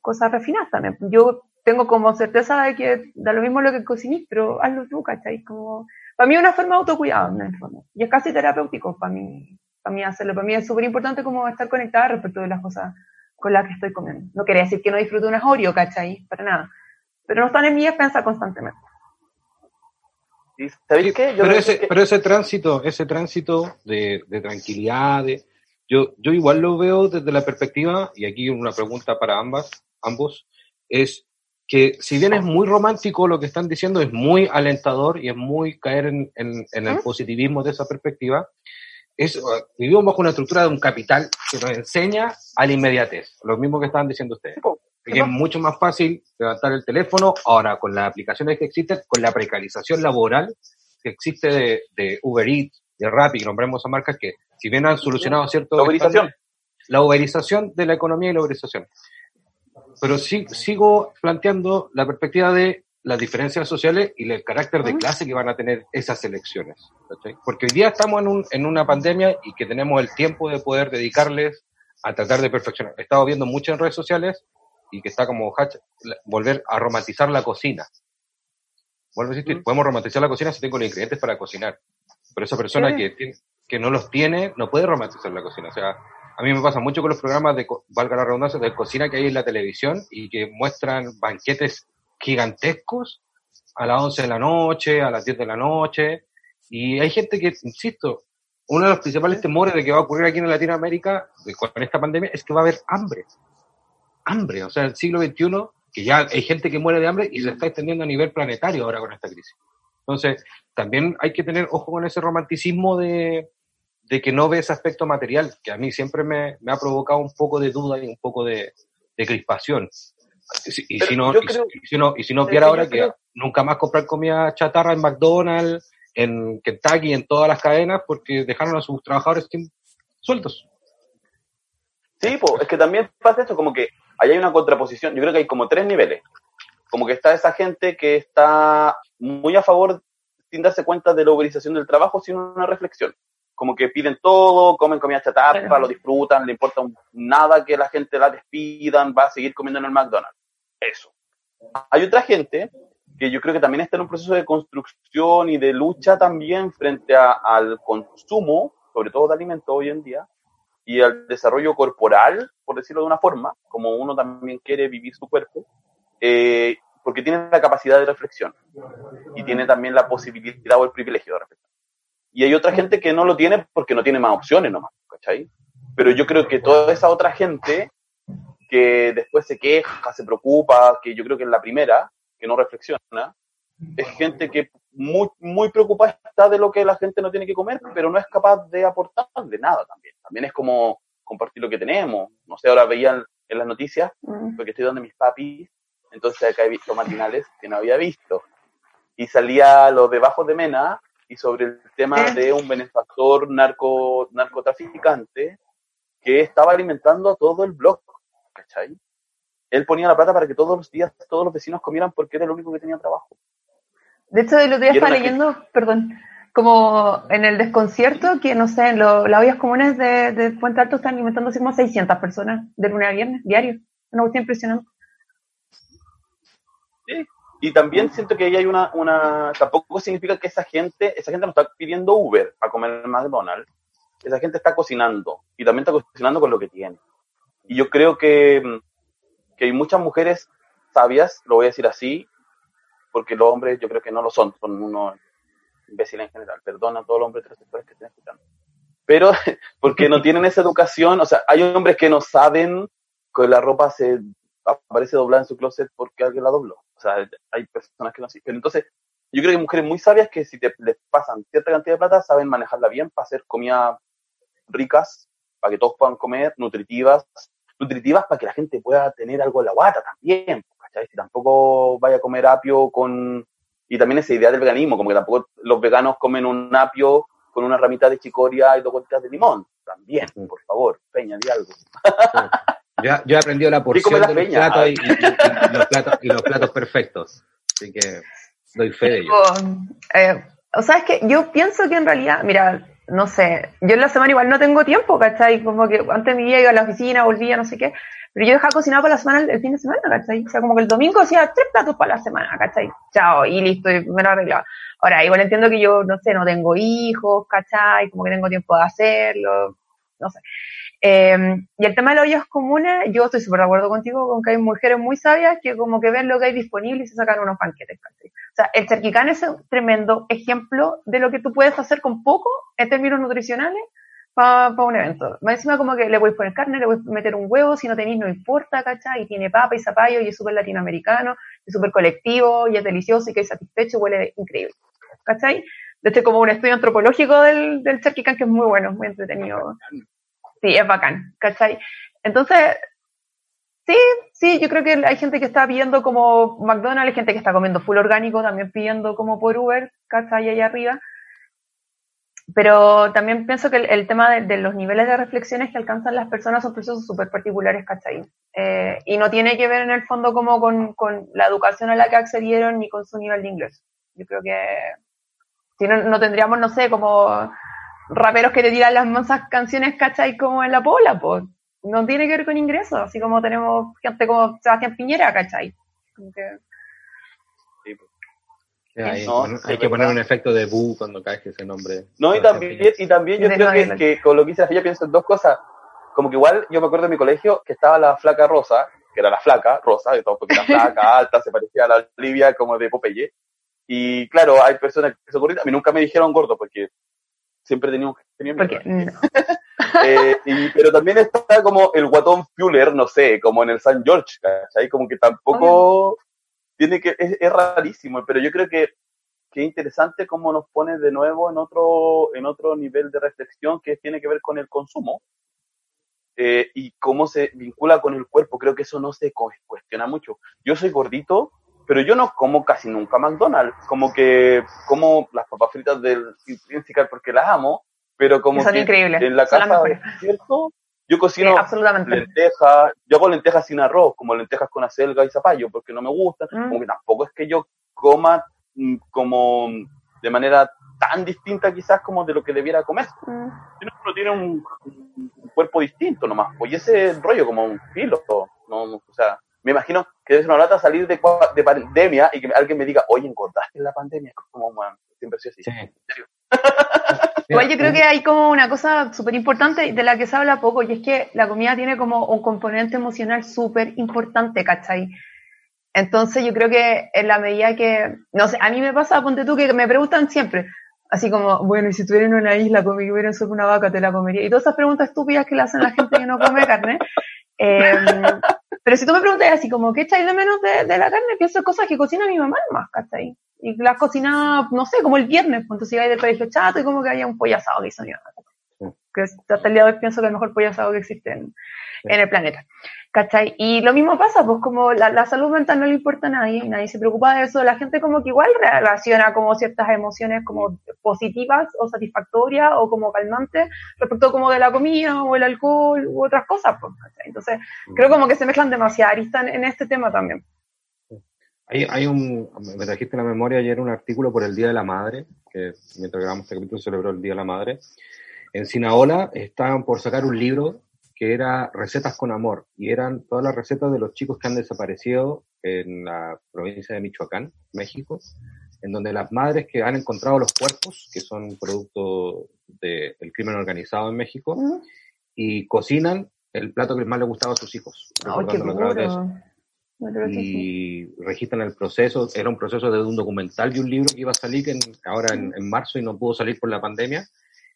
cosas refinadas también. Yo tengo como certeza de que da lo mismo lo que cociné, pero hazlo tú, ¿cachai? Como, para mí es una forma de autocuidado, en el fondo. Y es casi terapéutico para mí, para mí hacerlo. Para mí es súper importante como estar conectada respecto de las cosas con la que estoy comiendo. No quería decir que no disfruto unas Oreo, ¿cachai? Para nada. Pero no están en mi despensa constantemente.
¿Sabéis qué? pero, ese, pero ese tránsito, ese tránsito de, tranquilidad, yo, yo igual lo veo desde la perspectiva, y aquí una pregunta para ambas, ambos, es que si bien es muy romántico lo que están diciendo, es muy alentador y es muy caer en, en, el positivismo de esa perspectiva, es, vivimos bajo una estructura de un capital que nos enseña a la inmediatez, lo mismo que estaban diciendo ustedes. Que es mucho más fácil levantar el teléfono ahora con las aplicaciones que existen, con la precarización laboral que existe de, de Uber Eats, de Rappi, nombremos a marcas que, si bien han solucionado cierto...
La uberización.
La uberización de la economía y la uberización. Pero sí, sigo planteando la perspectiva de las diferencias sociales y el carácter de clase que van a tener esas elecciones. Porque hoy día estamos en, un, en una pandemia y que tenemos el tiempo de poder dedicarles a tratar de perfeccionar. He estado viendo mucho en redes sociales y que está como volver a romantizar la cocina. Vuelvo a insistir, podemos romantizar la cocina si tengo los ingredientes para cocinar. Pero esa persona que, que no los tiene no puede romantizar la cocina. O sea, a mí me pasa mucho con los programas de, valga la redundancia, de cocina que hay en la televisión y que muestran banquetes gigantescos a las 11 de la noche, a las 10 de la noche. Y hay gente que, insisto, uno de los principales temores de que va a ocurrir aquí en Latinoamérica con esta pandemia es que va a haber hambre. Hambre, o sea, el siglo XXI, que ya hay gente que muere de hambre y se está extendiendo a nivel planetario ahora con esta crisis. Entonces, también hay que tener ojo con ese romanticismo de, de que no ve ese aspecto material, que a mí siempre me, me ha provocado un poco de duda y un poco de, de crispación. Y, si no, y, si no, y si no viera ahora que nunca más comprar comida chatarra en McDonald's, en Kentucky, en todas las cadenas, porque dejaron a sus trabajadores sueltos.
Sí, pues, es que también pasa esto, como que ahí hay una contraposición, yo creo que hay como tres niveles. Como que está esa gente que está muy a favor, sin darse cuenta de la uberización del trabajo, sin una reflexión. Como que piden todo, comen comida chatarra, lo disfrutan, le importa nada que la gente la despidan, va a seguir comiendo en el McDonald's eso. Hay otra gente que yo creo que también está en un proceso de construcción y de lucha también frente al consumo, sobre todo de alimentos hoy en día, y al desarrollo corporal, por decirlo de una forma, como uno también quiere vivir su cuerpo, eh, porque tiene la capacidad de reflexión y tiene también la posibilidad o el privilegio de reflexión. Y hay otra gente que no lo tiene porque no tiene más opciones nomás, ¿cachai? Pero yo creo que toda esa otra gente que después se queja, se preocupa, que yo creo que es la primera, que no reflexiona, es gente que muy, muy preocupada está de lo que la gente no tiene que comer, pero no es capaz de aportar de nada también. También es como compartir lo que tenemos. No sé, ahora veían en las noticias, mm. porque estoy donde mis papis, entonces acá he visto matinales que no había visto. Y salía lo de Bajo de Mena y sobre el tema de un benefactor narco, narcotraficante que estaba alimentando a todo el bloque ¿cachai? Él ponía la plata para que todos los días todos los vecinos comieran porque era el único que tenía trabajo.
De hecho, el otro día estaba leyendo, perdón, como en el desconcierto, que no sé, en las ollas comunes de, de, Puente Alto están alimentando así como 600 personas de lunes a viernes, diario. Una cuestión impresionante.
Sí. Y también siento que ahí hay una, una, tampoco significa que esa gente, esa gente no está pidiendo Uber a comer McDonald's, esa gente está cocinando y también está cocinando con lo que tiene. Y yo creo que, que hay muchas mujeres sabias, lo voy a decir así, porque los hombres yo creo que no lo son, son unos imbéciles en general, perdona a todos los hombres transexuales que estén escuchando. Pero (laughs) porque no tienen esa educación, o sea, hay hombres que no saben que la ropa se aparece doblada en su closet porque alguien la dobló. Sea, hay personas que no. Pero entonces, yo creo que hay mujeres muy sabias que si te, les pasan cierta cantidad de plata, saben manejarla bien para hacer comida ricas, para que todos puedan comer, nutritivas, nutritivas para que la gente pueda tener algo en la guata también, ¿cachai? Si tampoco vaya a comer apio con... Y también esa idea del veganismo, como que tampoco los veganos comen un apio con una ramita de chicoria y dos gotitas de limón. También, por favor, Peña, di algo.
Yo, yo he aprendido la porción de los platos y, los platos y los platos perfectos. Así que doy fe de ello.
Eh, o sea, es que yo pienso que en realidad, mira, no sé, yo en la semana igual no tengo tiempo, ¿cachai? Como que antes mi día iba a la oficina, volvía, no sé qué, pero yo dejaba cocinar para la semana el, fin de semana, ¿cachai? O sea, como que el domingo hacía tres platos para la semana, ¿cachai? Chao, y listo, y me lo arreglaba. Ahora, igual entiendo que yo, no sé, no tengo hijos, ¿cachai? Como que tengo tiempo de hacerlo, no sé. Eh, y el tema de los ollas comunes, yo estoy súper de acuerdo contigo con que hay mujeres muy sabias que como que ven lo que hay disponible y se sacan unos panquetes. ¿cachai? O sea, el charquicán es un tremendo ejemplo de lo que tú puedes hacer con poco en términos nutricionales para un evento. Más encima como que le a poner carne, le a meter un huevo, si no tenéis no importa, ¿cachai? Y tiene papa y zapallo y es súper latinoamericano, es súper colectivo y es delicioso y que es satisfecho huele increíble, ¿cachai? De hecho, como un estudio antropológico del, del charquicán que es muy bueno, muy entretenido. Sí, es bacán, ¿cachai? Entonces, sí, sí, yo creo que hay gente que está pidiendo como McDonald's, hay gente que está comiendo full orgánico, también pidiendo como por Uber, ¿cachai? Allá arriba. Pero también pienso que el, tema de, los niveles de reflexiones que alcanzan las personas son procesos súper particulares, ¿cachai? Eh, y no tiene que ver en el fondo como con, con, la educación a la que accedieron ni con su nivel de inglés. Yo creo que si no, no tendríamos, no sé, como raperos que te tiran las mansas canciones, ¿cachai? Como en la pola, pues. No tiene que ver con ingresos, así como tenemos gente como Sebastián Piñera, ¿cachai? Como que...
Sí, pues. hay, que poner un efecto de bu cuando cae ese nombre.
No, y también, y también yo creo que, que, con lo que dices ella pienso en dos cosas. Como que igual yo me acuerdo de mi colegio que estaba la flaca rosa, que era la flaca rosa, de todo, porque era flaca, alta, se parecía a la Olivia como de Popeye. Y claro, hay personas que son gorditas. A mí nunca me dijeron gordo porque siempre tenía un genio. (laughs) eh, y, pero también está como el guatón Fuller, no sé, como en el San George, ¿cachai? Como que tampoco tiene que, es, rarísimo, pero yo creo que, que es interesante cómo nos pone de nuevo en otro, en otro nivel de reflexión que tiene que ver con el consumo. Eh, y cómo se vincula con el cuerpo, creo que eso no se cuestiona mucho. Yo soy gordito, pero yo no como casi nunca McDonald's, como que como las papas fritas del Intrinsical porque las amo, pero como
son
que
increíbles.
en la casa, ¿cierto? Yo cocino lentejas, yo hago lentejas sin arroz, como lentejas con acelga y zapallo, porque no me gustan, mm. como que tampoco es que yo coma mm, como de manera tan distinta quizás como de lo que debiera comer. Mm. Uno tiene un, cuerpo distinto nomás, pues ese rollo como un filo, no, o sea, me imagino que es una lata salir de, de, pandemia y que alguien me diga, oye, engordaste en la pandemia. Como, man, siempre así. Sí.
Igual yo (laughs) creo que hay como una cosa súper importante de la que se habla poco y es que la comida tiene como un componente emocional súper importante, ¿cachai? Entonces yo creo que en la medida que, no sé, a mí me pasa, ponte tú, que me preguntan siempre, así como, bueno, y si estuviera en una isla, como que sobre una vaca, te la comería. Y todas esas preguntas estúpidas que le hacen a la gente que no come carne. (laughs) Eh, pero si tú me preguntas así como, ¿qué echáis de menos de, la carne? Pienso en cosas que cocina mi mamá más, ¿cachai? Y las cocina, no sé, como el viernes, cuando se iba del colegio chato y como que había un pollo asado que hizo mi mamá. Que hasta el día de hoy pienso que es el mejor pollo asado que existe en, el planeta. ¿Cachai? Y lo mismo pasa, pues como la, salud mental no le importa a nadie, nadie se preocupa de eso, la gente como que igual relaciona como ciertas emociones como positivas o satisfactorias o como calmantes respecto como de la comida o el alcohol u otras cosas, pues, Entonces, creo como que se mezclan demasiado aristas en, en este tema también.
Hay, hay un, me trajiste en la memoria ayer un artículo por el Día de la Madre, que mientras grabamos este capítulo celebró el Día de la Madre. En Sinaola estaban por sacar un libro que era Recetas con Amor, y eran todas las recetas de los chicos que han desaparecido en la provincia de Michoacán, México, en donde las madres que han encontrado los cuerpos, que son producto del crimen organizado en México, y cocinan el plato que más les gustaba a sus hijos.
¡Ay, qué
y registran el proceso. Era un proceso de un documental y un libro que iba a salir ahora en, marzo y no pudo salir por la pandemia.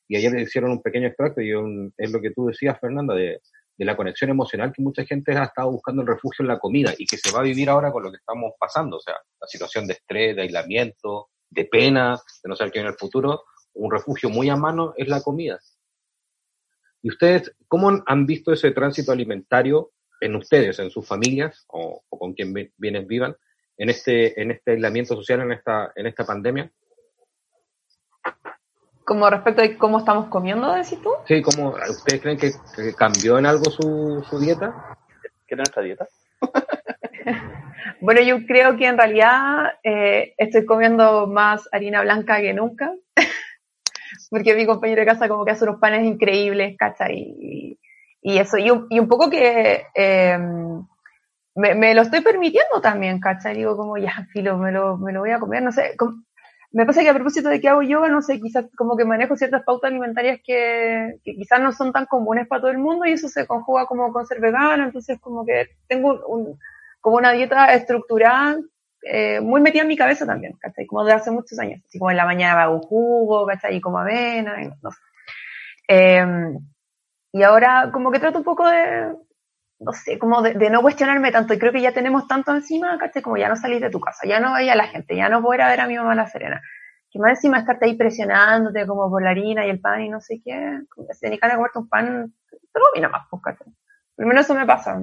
Y ayer hicieron un pequeño extracto y es lo que tú decías, Fernanda, de, la conexión emocional que mucha gente ha estado buscando el refugio en la comida y que se va a vivir ahora con lo que estamos pasando. O sea, la situación de estrés, de aislamiento, de pena, de no saber qué en el futuro. Un refugio muy a mano es la comida. ¿Y ustedes cómo han visto ese tránsito alimentario en ustedes, en sus familias o, con quien bienes vivan en este, en este aislamiento social, en esta, en esta pandemia?
Como respecto a cómo estamos comiendo, decís tú?
Sí, ¿cómo, ¿ustedes creen que, cambió en algo su, su dieta?
¿Qué es nuestra dieta? (laughs)
bueno, yo creo que en realidad eh, estoy comiendo más harina blanca que nunca, (laughs) porque mi compañero de casa como que hace unos panes increíbles, ¿cachai? Y, y eso, y un, y un poco que em, me, me, lo estoy permitiendo también, ¿cachai? Digo, como ya, filo, me lo, me lo voy a comer, no sé. Me pasa que a propósito de que hago yoga, no sé, quizás como que manejo ciertas pautas alimentarias que, que, quizás no son tan comunes para todo el mundo y eso se conjuga como con ser vegana, entonces como que tengo un, como una dieta estructurada eh, muy metida en mi cabeza también, ¿cachai? Como de hace muchos años, así como en la mañana hago jugo, ¿cachai? Y como avena, y no sé. Eh, y ahora como que trato un poco de, no sé, como de, no cuestionarme tanto. Y creo que ya tenemos tanto encima, ¿cachai? Como ya no salís de tu casa, ya no veía a la gente, ya no voy a ver a mi mamá La Serena. Que más encima estarte ahí presionándote como por la harina y el pan y no sé qué. Como que se ni ganas de un pan, pero a mí nada más, pues, ¿cachai? Por lo menos eso me pasa.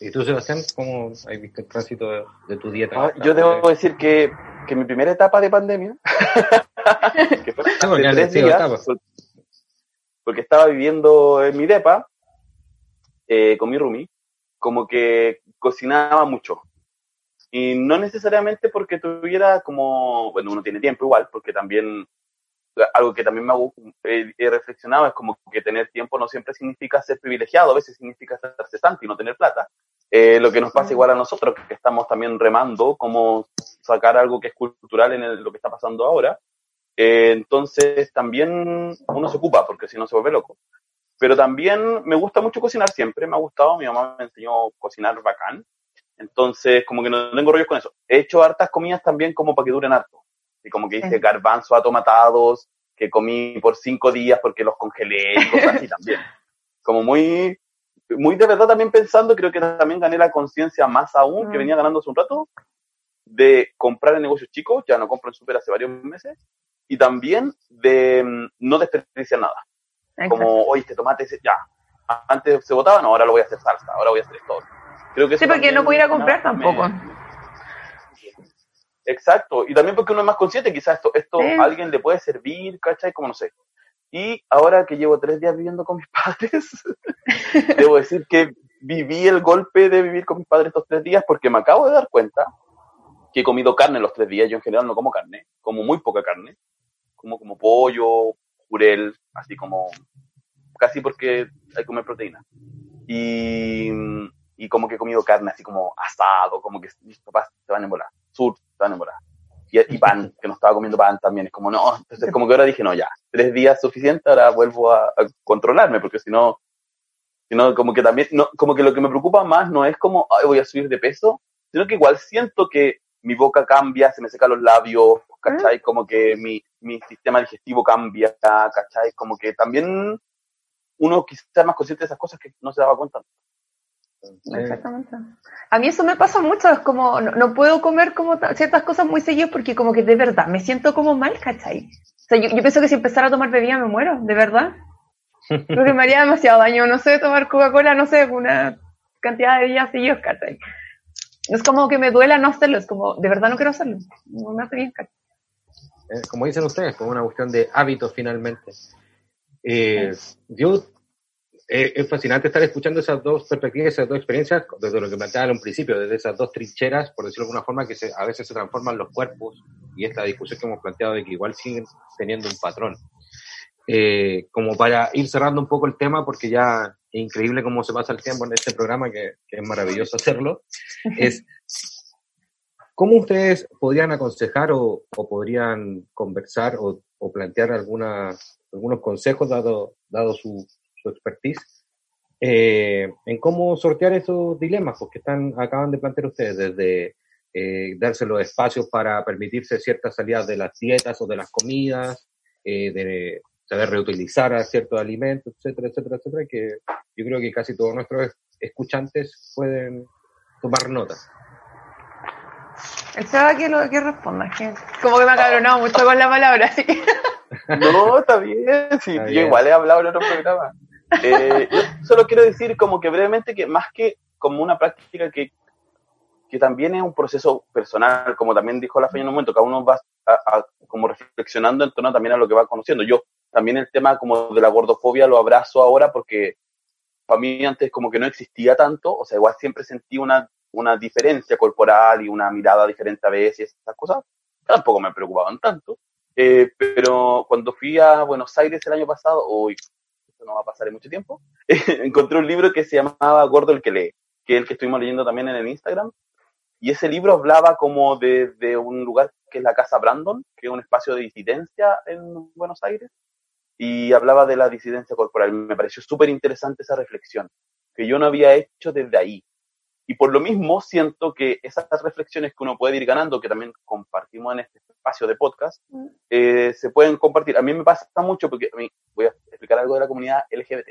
¿Y tú, Sebastián, cómo has visto el tránsito de, tu dieta?
Ah, yo debo decir que, que mi primera etapa de pandemia, (laughs) que fue tres días, porque estaba viviendo en mi depa eh, con mi roomie, como que cocinaba mucho. Y no necesariamente porque tuviera como, bueno, uno tiene tiempo igual, porque también, algo que también me he, he reflexionado es como que tener tiempo no siempre significa ser privilegiado, a veces significa ser cesante y no tener plata. Eh, lo que nos pasa igual a nosotros, que estamos también remando cómo sacar algo que es cultural en lo que está pasando ahora, eh, entonces también uno se ocupa, porque si no se vuelve loco. Pero también me gusta mucho cocinar siempre, me ha gustado, mi mamá me enseñó a cocinar bacán. Entonces, como que no tengo rollos con eso. He hecho hartas comidas también como para que duren harto. Y como que hice garbanzo atomatados, que comí por cinco días porque los congelé y cosas así también. (laughs) Como muy, muy de verdad también pensando, creo que también gané la conciencia más aún, que mm. venía ganando hace un rato, de comprar en negocios chicos, ya no compro en super hace varios meses, y también de mm, no desperdiciar nada. Como, oye, este tomate, ya, antes se botaba, no, ahora lo voy a hacer salsa, ahora voy a hacer esto.
Creo que sí, porque no pudiera comprar tampoco.
Exacto, y también porque uno es más consciente, quizás esto, esto a alguien le puede servir, ¿cachai? Como no sé. Y ahora que llevo tres días viviendo con mis (laughs) padres, debo decir que viví el golpe de vivir con mis padres estos tres días porque me acabo de dar cuenta que he comido carne los tres días. Yo en general no como carne, como muy poca carne como, como pollo, jurel, así como casi porque hay que comer proteína. Y, y como que he comido carne así como asado, como que mis papás te van a embolar, sur te van a embolar. Y, y, pan, (laughs) que no estaba comiendo pan también, es como no, entonces como que ahora dije, no, ya, tres días suficiente, ahora vuelvo a, controlarme, porque si no, si no, como que también, no, como que lo que me preocupa más no es como, ay, voy a subir de peso, sino que igual siento que mi boca cambia, se me secan los labios, ¿cachai? Como que mi, mi sistema digestivo cambia, ¿cachai? Como que también uno quizás más consciente de esas cosas que no se daba cuenta.
Exactamente. A mí eso me pasa mucho, es como, no, puedo comer como ciertas cosas muy seguidas porque como que de verdad me siento como mal, ¿cachai? O sea, yo, yo pienso que si empezara a tomar bebida me muero, de verdad. Creo que me haría demasiado daño, no sé, tomar Coca-Cola, no sé, una cantidad de días seguidos, ¿cachai? Es como que me duela no hacerlo, es como, de verdad no quiero hacerlo, no me hace bien, ¿cachai?
Eh, como dicen ustedes, como una cuestión de hábitos finalmente. Eh, yo eh, es fascinante estar escuchando esas dos perspectivas, esas dos experiencias, desde lo que planteaba en un principio, desde esas dos trincheras, por decirlo de alguna forma, que a veces se transforman los cuerpos y esta discusión que hemos planteado de que igual siguen teniendo un patrón. Eh, como para ir cerrando un poco el tema, porque ya es increíble cómo se pasa el tiempo en este programa, que, es maravilloso hacerlo, es cómo ustedes podrían aconsejar o, podrían conversar o, plantear alguna, algunos consejos dado, dado su, su expertise, eh, en cómo sortear esos dilemas porque están, acaban de plantear ustedes, desde eh, darse los espacios para permitirse ciertas salidas de las dietas o de las comidas, eh, de saber reutilizar ciertos alimentos, etcétera, etcétera, etcétera, que yo creo que casi todos nuestros escuchantes pueden tomar nota.
El Seba que lo que responda, que como que me ha cabronado mucho con la palabra, así (laughs)
No, está bien, sí, yo igual he hablado en otro programa. Eh, yo solo quiero decir como que brevemente que más que como una práctica que, que también es un proceso personal, como también dijo la Feña en un momento, cada uno va como reflexionando en torno también a lo que va conociendo. Yo también el tema como de la gordofobia lo abrazo ahora porque para mí antes como que no existía tanto, o sea, igual siempre sentí una, una diferencia corporal y una mirada diferente a veces esas cosas, tampoco me preocupaban tanto. Eh, pero cuando fui a Buenos Aires el año pasado, uy, esto no va a pasar en mucho tiempo, (laughs) encontré un libro que se llamaba Gordo el que lee, que es el que estuvimos leyendo también en el Instagram. Y ese libro hablaba como de, de un lugar que es la Casa Brandon, que es un espacio de disidencia en Buenos Aires, y hablaba de la disidencia corporal. Me pareció súper interesante esa reflexión, que yo no había hecho desde ahí. Y por lo mismo siento que esas reflexiones que uno puede ir ganando, que también compartimos en este espacio de podcast, mm. eh, se pueden compartir. A mí me pasa mucho porque a mí, voy a explicar algo de la comunidad LGBT.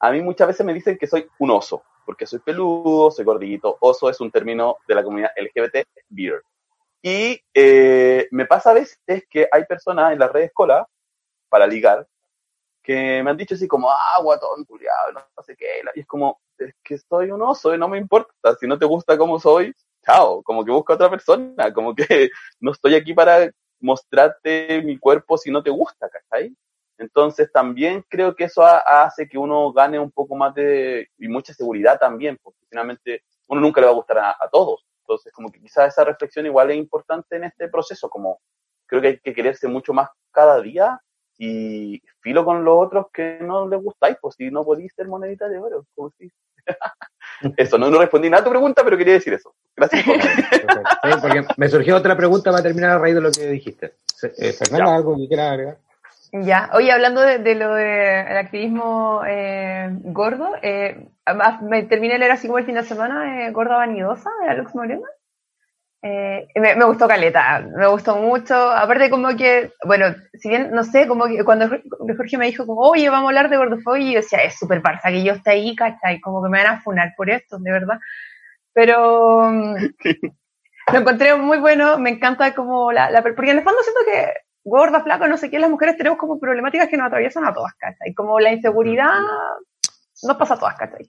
A mí muchas veces me dicen que soy un oso, porque soy peludo, soy gordito. Oso es un término de la comunidad LGBT, beer. Y eh, me pasa a veces que hay personas en las redes cola, para ligar, que me han dicho así como, ah, guatón, culiado, no, sé qué. Y es como, es que soy un oso y no me importa. Si no te gusta como soy, chao. Como que busca otra persona. Como que (laughs) no estoy aquí para mostrarte mi cuerpo si no te gusta, ¿cachai? Entonces también creo que eso hace que uno gane un poco más de, y mucha seguridad también, porque finalmente uno nunca le va a gustar a, a todos. Entonces como que quizás esa reflexión igual es importante en este proceso, como creo que hay que quererse mucho más cada día y filo con los otros que no les gustáis, pues si no podéis ser monedita de oro, como si. (laughs) eso, no, no respondí nada a tu pregunta, pero quería decir eso. Gracias (laughs)
porque me surgió otra pregunta para terminar a raíz de lo que dijiste. Eh, Fernanda, ¿algo que quieras agregar?
Ya, oye, hablando de, lo del activismo eh, gordo, eh, me terminé de leer así como el fin de semana, Gorda Vanidosa, de Alex Moreno. Eh, me, gustó Caleta, me gustó mucho. Aparte, como que, bueno, si bien, no sé, como que cuando Jorge me dijo, como, oye, vamos a hablar de gordofobia, y yo decía, es súper parza que yo esté ahí, ¿cachai? Como que me van a funar por esto, de verdad. Pero mm, (laughs) lo encontré muy bueno, me encanta como la, la, Porque en el fondo siento que gorda, flaco, no sé qué, las mujeres tenemos como problemáticas que nos atraviesan a todas, ¿cachai? Como la inseguridad nos pasa a todas, ¿cachai?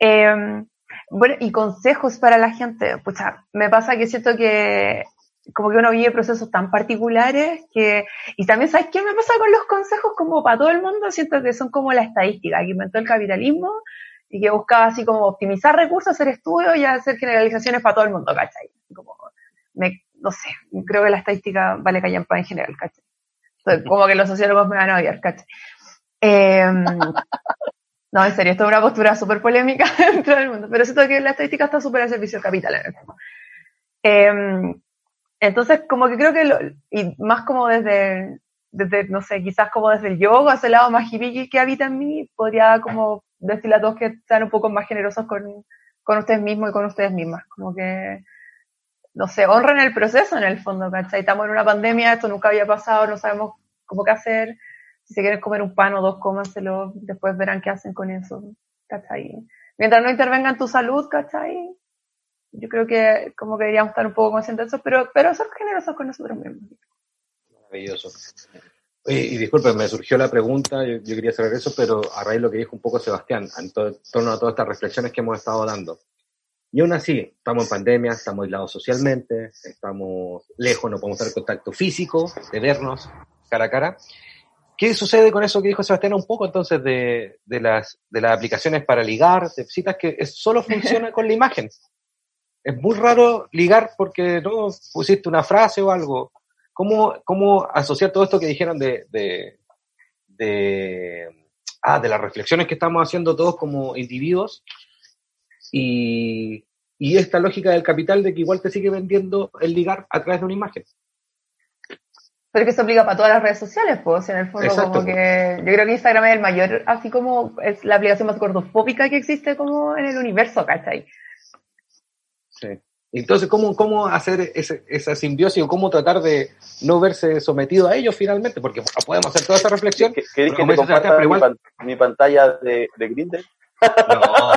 Eh, bueno, y consejos para la gente. Pucha, me pasa que siento que como que uno vive procesos tan particulares que, y también sabes qué me pasa con los consejos como para todo el mundo, siento que son como la estadística que inventó el capitalismo y que buscaba así como optimizar recursos, hacer estudios y hacer generalizaciones para todo el mundo, ¿cachai? Como, me, no sé, creo que la estadística vale callampa en general, ¿cachai? Entonces, como que los sociólogos me van a odiar, ¿cachai? Eh, (laughs) no, en serio, esto es una postura súper polémica (laughs) dentro del mundo, pero siento que la estadística está súper al servicio capital en el fondo. Entonces, como que creo que, lo, y más como desde, desde, no sé, quizás como desde el yoga, ese lado más hippie que habita en mí, podría como decirle a todos que sean un poco más generosos con, con ustedes mismos y con ustedes mismas. Como que, no sé, honren el proceso en el fondo, ¿cachai? Estamos en una pandemia, esto nunca había pasado, no sabemos cómo qué hacer si se quieren comer un pan o dos, cómanselo, después verán qué hacen con eso, ¿cachai? mientras no intervenga en tu salud, ¿cachai? Yo creo que como que deberíamos estar un poco conscientes de eso, pero, pero ser generosos con nosotros mismos.
Maravilloso. y disculpen, me surgió la pregunta, yo, quería saber eso, pero a raíz de lo que dijo un poco Sebastián, en, torno a todas estas reflexiones que hemos estado dando. Y aún así, estamos en pandemia, estamos aislados socialmente, estamos lejos, no podemos tener contacto físico, de vernos cara a cara. ¿Qué sucede con eso que dijo Sebastián un poco entonces de, de, las, de las aplicaciones para ligar, de citas que solo (laughs) funciona con la imagen? Es muy raro ligar porque no pusiste una frase o algo. ¿Cómo, cómo asociar todo esto que dijeron de, de, de, ah, de las reflexiones que estamos haciendo todos como individuos y, y esta lógica del capital de que igual te sigue vendiendo el ligar a través de una imagen?
Pero que se aplica para todas las redes sociales, pues, en el fondo, como que yo creo que Instagram es el mayor, así como es la aplicación más gordofóbica que existe como en el universo, ¿cachai?
Sí. Entonces, ¿cómo, cómo hacer ese, esa simbiosis o cómo tratar de no verse sometido a ellos finalmente? Porque podemos hacer toda esa reflexión.
¿Qué, qué, que igual... mi, pantalla de, de Grindr?
No.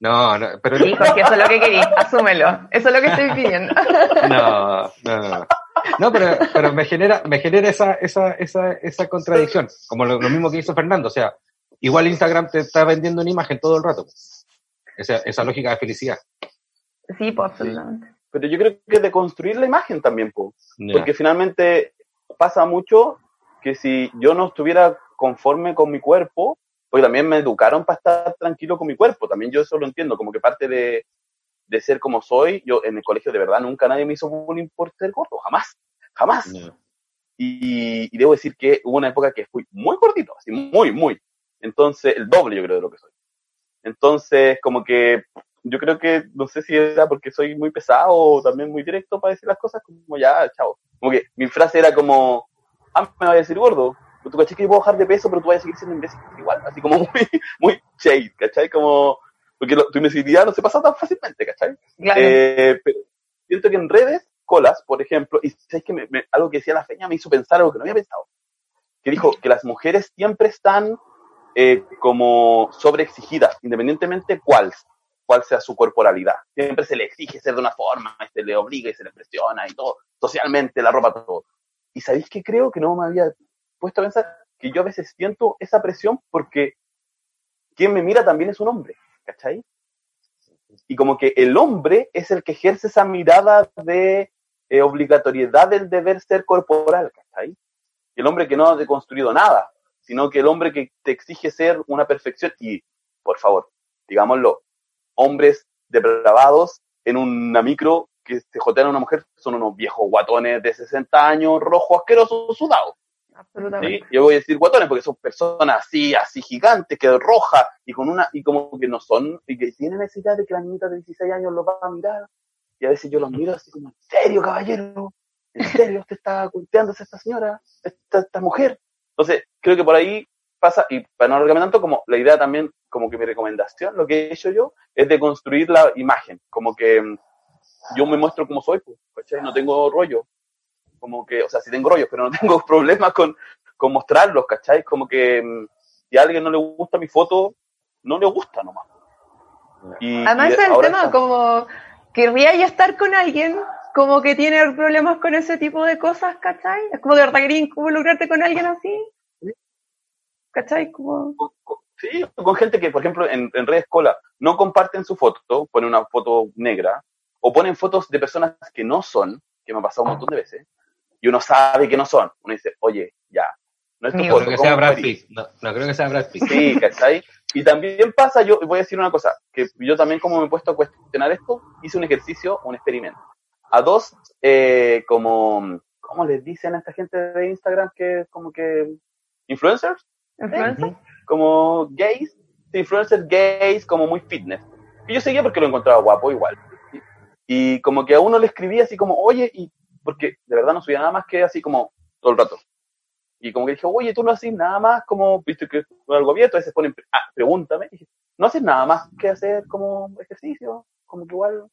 No, no, pero...
Sí, porque eso es lo que quería, asúmelo. Eso es lo que estoy pidiendo. (laughs)
No, no, no. No, pero, pero me genera, me genera esa, esa, esa, esa contradicción, como lo, mismo que hizo Fernando, o sea, igual Instagram te está vendiendo una imagen todo el rato, esa, esa lógica de felicidad.
Sí, pues absolutamente.
Pero yo creo que de construir la imagen también, pues, porque finalmente pasa mucho que si yo no estuviera conforme con mi cuerpo, pues también me educaron para estar tranquilo con mi cuerpo, también yo eso lo entiendo, como que parte de, de ser como soy, yo en el colegio de verdad nunca nadie me hizo bullying por ser gordo, jamás, jamás. Y, debo decir que hubo una época que fui muy gordito, así muy, muy. Entonces, el doble yo creo de lo que soy. Entonces, como que yo creo que, no sé si era porque soy muy pesado o también muy directo para decir las cosas, como ya, chao. Como que mi frase era como, ah, me va a decir gordo. Tú caché que puedo bajar de peso, pero tú vas a seguir siendo imbécil igual. Así como (laughs) muy, muy shade, ¿cachai? Como, porque tu imbecilidad no se pasa tan fácilmente, ¿cachai? Eh, pero siento que en redes, colas, por ejemplo, y sabes que algo que decía la feña me hizo pensar algo que no había pensado, que dijo que las mujeres siempre están eh, como sobreexigidas, independientemente cuál, cuál sea su corporalidad. Siempre se le exige ser de una forma, se le obliga y se le presiona y todo, socialmente, la ropa, todo. Y sabéis que creo que no me había puesto a pensar que yo a veces siento esa presión porque quien me mira también es un hombre. ¿Cachai? Y como que el hombre es el que ejerce esa mirada de eh, obligatoriedad del deber ser corporal, ¿cachai? El hombre que no ha deconstruido nada, sino que el hombre que te exige ser una perfección. Y, por favor, digámoslo, hombres depravados en una micro que se jotean a una mujer son unos viejos guatones de 60 años, rojos, asquerosos, sudados. Yo voy a decir guatones porque son personas así, así gigantes, que roja y con una, y como que no son, y que tienen esa idea de que la niñita de 16 años los va a mirar. Y a veces yo los miro así como, ¿en serio, caballero? ¿En serio usted está a esta señora, esta, esta mujer? Entonces, creo que por ahí pasa, y para no alargarme tanto, como la idea también, como que mi recomendación, lo que he hecho yo, es de construir la imagen, como que mm, yo me muestro como soy, pues, No tengo rollo, como que, o sea, sí tengo rollos, pero no (laughs) tengo problemas con, con mostrarlos, ¿cachai? Como que mm, si a alguien no le gusta mi foto, no le gusta nomás.
Y, Además es el tema, como querría ya estar con alguien como que tiene problemas con ese tipo de cosas, ¿cachai? Es como de verdad quería involucrarte con alguien así. ¿Cachai? Como...
Sí, con gente que, por ejemplo, en, en redes cola no comparten su foto, ponen una foto negra, o ponen fotos de personas que no son, que me ha pasado un montón de veces, y uno sabe que no son. Uno dice, oye, ya,
no es tu no Creo que sea Brad Pitt. No, creo que sea Brad Pitt.
Sí, ¿cachai? Y también pasa, yo voy a decir una cosa, que yo también como me he puesto a cuestionar esto, hice un ejercicio, un experimento. A dos, eh, como, ¿cómo les dicen a esta gente de Instagram que como que influencers? ¿Influencers? Como gays, influencers gays, como muy fitness. Y yo seguía porque lo encontraba guapo igual. Y como que a uno le escribía así como, oye, ¿y porque de verdad no subía nada más que así como todo el rato. Y como que dije, oye, tú no haces nada más como, viste que algo abierto, a veces ponen, ah, pregúntame. No haces nada más que hacer como ejercicio, como que igual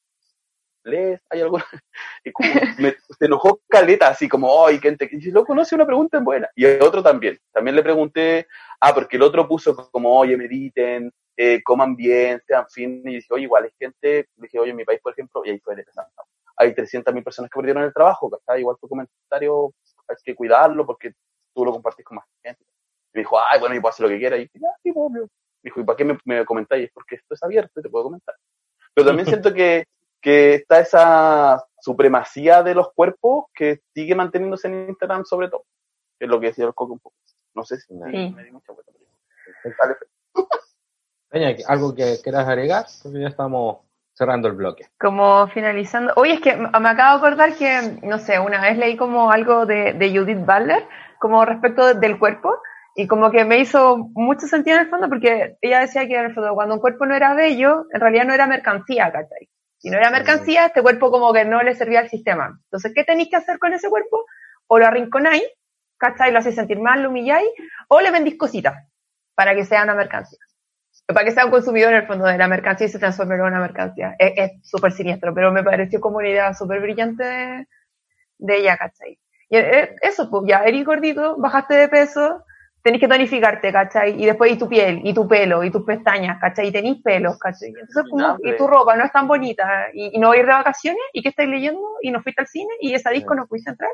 lees, hay algo. (laughs) Y como me, se enojó caleta, así como, ay, gente, y lo conoce una pregunta en buena. Y el otro también, también le pregunté, ah, porque el otro puso como, oye, mediten, eh, coman bien, sean fin, y dije, oye, igual hay gente, dije, oye, en mi país, por ejemplo, y ahí fue el hay 300.000 personas que perdieron el trabajo, ¿cachai? Igual tu comentario hay que cuidarlo porque tú lo compartís con más gente. Y me dijo, ay, bueno, yo puedo hacer lo que quiera. Y ya, sí, obvio. Me dijo, ¿y para qué me, me comentáis? Porque esto es abierto y te puedo comentar. Pero también siento que, que está esa supremacía de los cuerpos que sigue manteniéndose en Instagram sobre todo. Que es lo que decía el Coco un poco. No sé si me, di mucha vuelta.
¿Algo que quieras agregar? Porque ya estamos cerrando el bloque.
Como finalizando. Oye, es que me acabo de acordar que, no sé, una vez leí como algo de, de Judith Butler, como respecto del cuerpo, y como que me hizo mucho sentido en el fondo, porque ella decía que en el fondo, cuando un cuerpo no era bello, en realidad no era mercancía, ¿cachai? Si no era mercancía, este cuerpo como que no le servía al sistema. Entonces, ¿qué tenéis que hacer con ese cuerpo? O lo arrinconáis, ¿cachai? Lo hacéis sentir mal, lo humilláis, o le vendís cositas para que sea una mercancía para que sea un consumidor en el fondo de la mercancía y se transforme en una mercancía. Es súper siniestro, pero me pareció como una idea súper brillante de, ella, ¿cachai? Y eso, pues ya eres gordito, bajaste de peso, tenés que tonificarte, ¿cachai? Y después y tu piel, y tu pelo, y tus pestañas, ¿cachai? Y tenés pelos, ¿cachai? Entonces, como, y tu ropa no es tan bonita, y, no voy a ir de vacaciones, y qué estáis leyendo, y no fuiste al cine, y esa disco no pudiste entrar,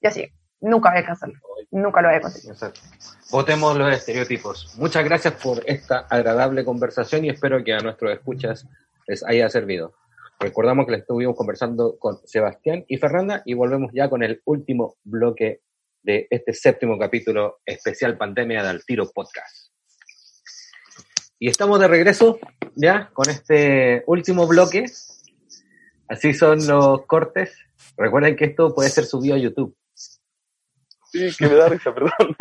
y así nunca voy a alcanzarlo. Nunca lo voy a conseguir.
Votemos los estereotipos. Muchas gracias por esta agradable conversación y espero que a nuestros escuchas les haya servido. Recordamos que estuvimos conversando con Sebastián y Fernanda y volvemos ya con el último bloque de este séptimo capítulo especial Pandemia del Tiro Podcast. Y estamos de regreso ya con este último bloque. Así son los cortes. Recuerden que esto puede ser subido a YouTube.
Sí, que me da risa, perdón.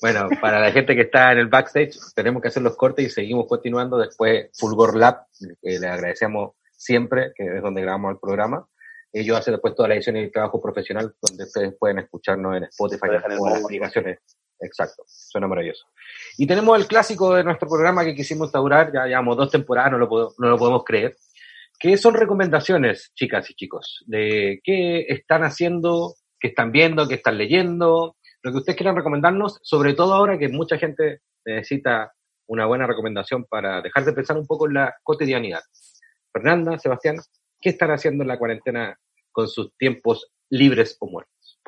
Bueno, para la gente que está en el backstage, tenemos que hacer los cortes y seguimos continuando. Después, Fulgor Lab, que le agradecemos siempre, que es donde grabamos el programa. Ellos hacen después toda la edición y el trabajo profesional, donde ustedes pueden escucharnos en Spotify, en las aplicaciones. Exacto, suena maravilloso. Y tenemos el clásico de nuestro programa que quisimos instaurar, ya llevamos dos temporadas, no lo, no lo podemos creer, que son recomendaciones, chicas y chicos, de qué están haciendo que están viendo, que están leyendo, lo que ustedes quieran recomendarnos, sobre todo ahora que mucha gente necesita una buena recomendación para dejar de pensar un poco en la cotidianidad. Fernanda, Sebastián, ¿qué están haciendo en la cuarentena con sus tiempos libres o muertos?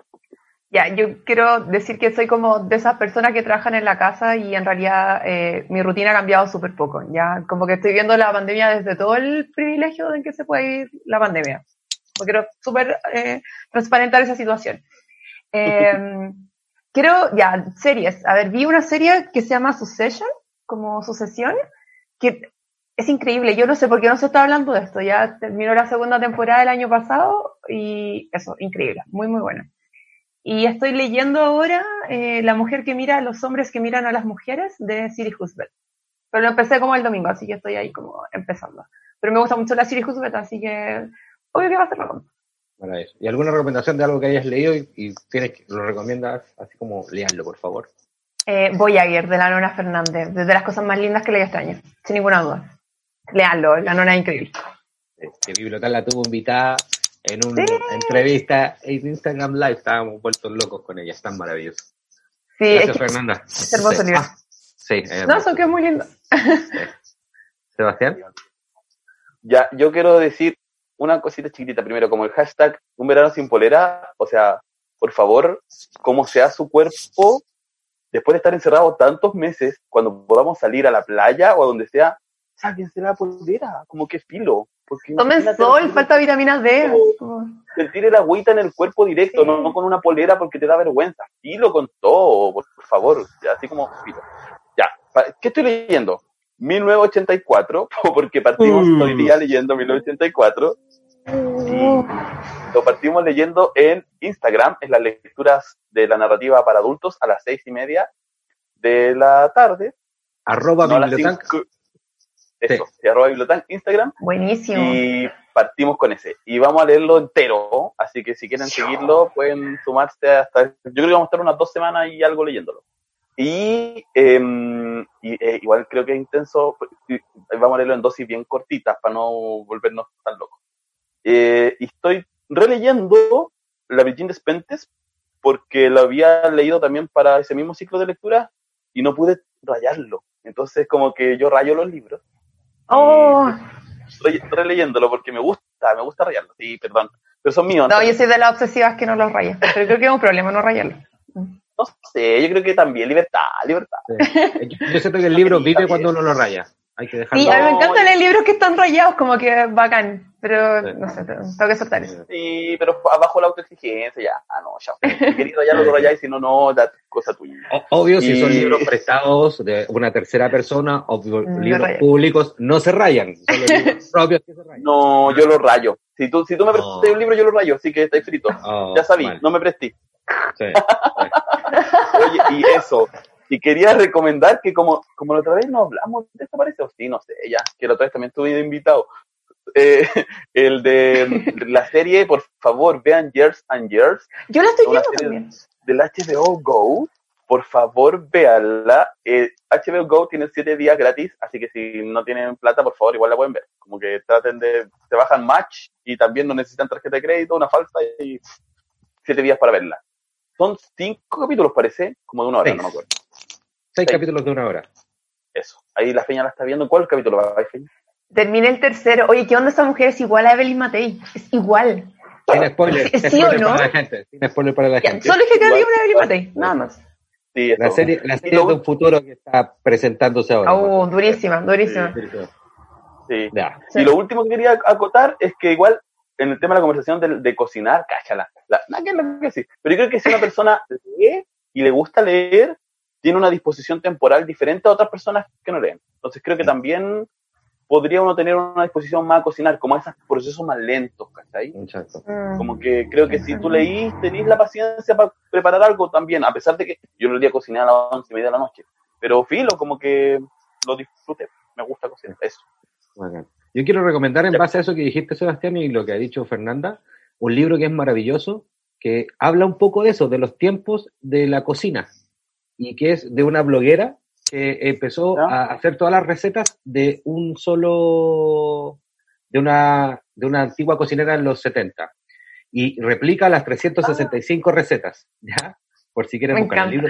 Ya, yo quiero decir que soy como de esas personas que trabajan en la casa y en realidad eh, mi rutina ha cambiado súper poco. Ya, como que estoy viendo la pandemia desde todo el privilegio en que se puede ir la pandemia quiero súper eh, transparentar esa situación. Em, (laughs) quiero, ya, series. A ver, vi una serie que se llama Succession, como sucesión, que es increíble. Yo no sé por qué no se está hablando de esto. Ya terminó la segunda temporada del año pasado y eso, increíble, muy, muy buena. Y estoy leyendo ahora eh, La mujer que mira a los hombres que miran a las mujeres de Siri Husband. Pero lo empecé como el domingo, así que estoy ahí como empezando. Pero me gusta mucho la Siri Husband, así que obvio que va a ser
Bueno, ¿Y alguna recomendación de algo que hayas leído y, tienes que lo recomiendas así como leanlo, por favor?
Eh, Voyager, de la Nona Fernández, desde las cosas más lindas que leí este año, sin ninguna duda. Leanlo, la Nona es increíble.
Que Bibliotal la tuvo invitada en una entrevista en Instagram Live, estábamos vueltos locos con ella, es tan maravilloso.
Sí,
Gracias, Fernanda.
Es hermoso libro. Ah,
sí,
no, eso que es muy lindo.
Sebastián.
Ya, yo quiero decir una cosita chiquitita primero, como el hashtag un verano sin polera, o sea, por favor, como sea su cuerpo, después de estar encerrado tantos meses, cuando podamos salir a la playa o a donde sea, sáquense la polera, como que filo.
Tomen sol, falta vitamina D.
Sentir el agüita en el cuerpo directo, no, con una polera porque te da vergüenza. Filo con todo, por, favor, así como filo. Ya, ¿qué estoy leyendo? 1984, (laughs) porque partimos mm. hoy día leyendo 1984, y lo partimos leyendo en Instagram, en las lecturas de la narrativa para adultos a las seis y media de la tarde.
Arroba biblioteca.
Eso, arroba biblioteca, Instagram.
Buenísimo.
Y partimos con ese. Y vamos a leerlo entero, así que si quieren seguirlo, pueden sumarse hasta... Yo creo que vamos a estar unas dos semanas y algo leyéndolo. Y, em, eh, igual creo que es intenso, vamos a leerlo en dosis bien cortitas para no volvernos tan locos. Eh, y estoy releyendo La Virgin Despentes porque lo había leído también para ese mismo ciclo de lectura y no pude rayarlo. Entonces, como que yo rayo los libros.
Oh.
Estoy releyéndolo porque me gusta, me gusta rayarlo. Sí, perdón. Pero son míos.
No, yo soy de las obsesivas que no los raya. Pero creo que es un problema no rayarlo.
No sé, yo creo que también libertad, libertad.
Yo siento que el libro (laughs) vive cuando uno lo raya. Hay que dejarlo.
Sí, a mí me encantan los libros que están rayados, como que bacán. Pero no sé, tengo que soltar eso.
Sí, pero abajo la autoexigencia, ya. Ah, no, (laughs) ya. Si queréis rayarlo, lo rayáis, si no, no, da cosa tuya.
Obvio, si son libros prestados de una tercera persona, obvio, libros públicos, no se rayan. Son los (laughs) libros propios que se rayan.
No, yo lo rayo. Si tú, si tú me prestas un libro, yo lo rayo, así que estáis frito.
Oh,
ya sabí,
vale.
no me presté.
Sí. (laughs)
Oye, y eso. Y quería recomendar que como, como la otra vez no hablamos de esto, parece, o sí, no sé, ya, que la otra vez también estuve invitado. Eh, (laughs) el de la serie, por favor, vean Years and Years.
Yo la estoy viendo también.
del HBO Go. Por favor, véanla. Eh, HBO Go tiene siete días gratis, así que si no tienen plata, por favor, igual la pueden ver. Como que traten de, se bajan Match y también no necesitan tarjeta de crédito, una falsa y siete días para verla. Son cinco capítulos, parece, como de una hora,
Seis.
no me acuerdo.
Seis
Sí.
capítulos de una hora.
Eso. Ahí la Feña la está viendo. ¿Cuál capítulo va, Feña?
Terminé el tercero. Oye, ¿qué onda esa mujer? Es igual a Evelyn Matei. Es igual.
Sin spoiler.
¿Sí-
sin
sí o
spoiler
no?
para la gente. Sin spoiler para la
Ya,
gente.
solo es que día una Evelyn Matei. Nada más.
Sí.
La serie, la serie
lo-
de un futuro que está presentándose ahora.
Oh, durísima, durísima.
sí. Y lo último que quería acotar es que igual en el tema de la conversación de, de cocinar, cáchala. La, que sí. Pero yo creo que si una persona lee y le gusta leer, tiene una disposición temporal diferente a otras personas que no leen. Entonces creo que también podría uno tener una disposición más a cocinar, como esos procesos más lentos, ¿cachai?
Exacto.
Mm.
Como que creo que si tú leís, tenés la paciencia para preparar algo también, a pesar de que yo no iría a cocinar a las once y media de la noche. Pero filo, como que lo disfruté, me gusta cocinar, eso.
Yo quiero recomendar en base a eso que dijiste, Sebastián, y lo que ha dicho Fernanda, un libro que es maravilloso, que habla un poco de eso, de los tiempos de la cocina, y que es de una bloguera que empezó
¿Ya?
a hacer todas las recetas de un solo, de una, de una antigua cocinera en los 70, y replica las 365 recetas, ¿ya? Por si quieren
Me
buscar el libro.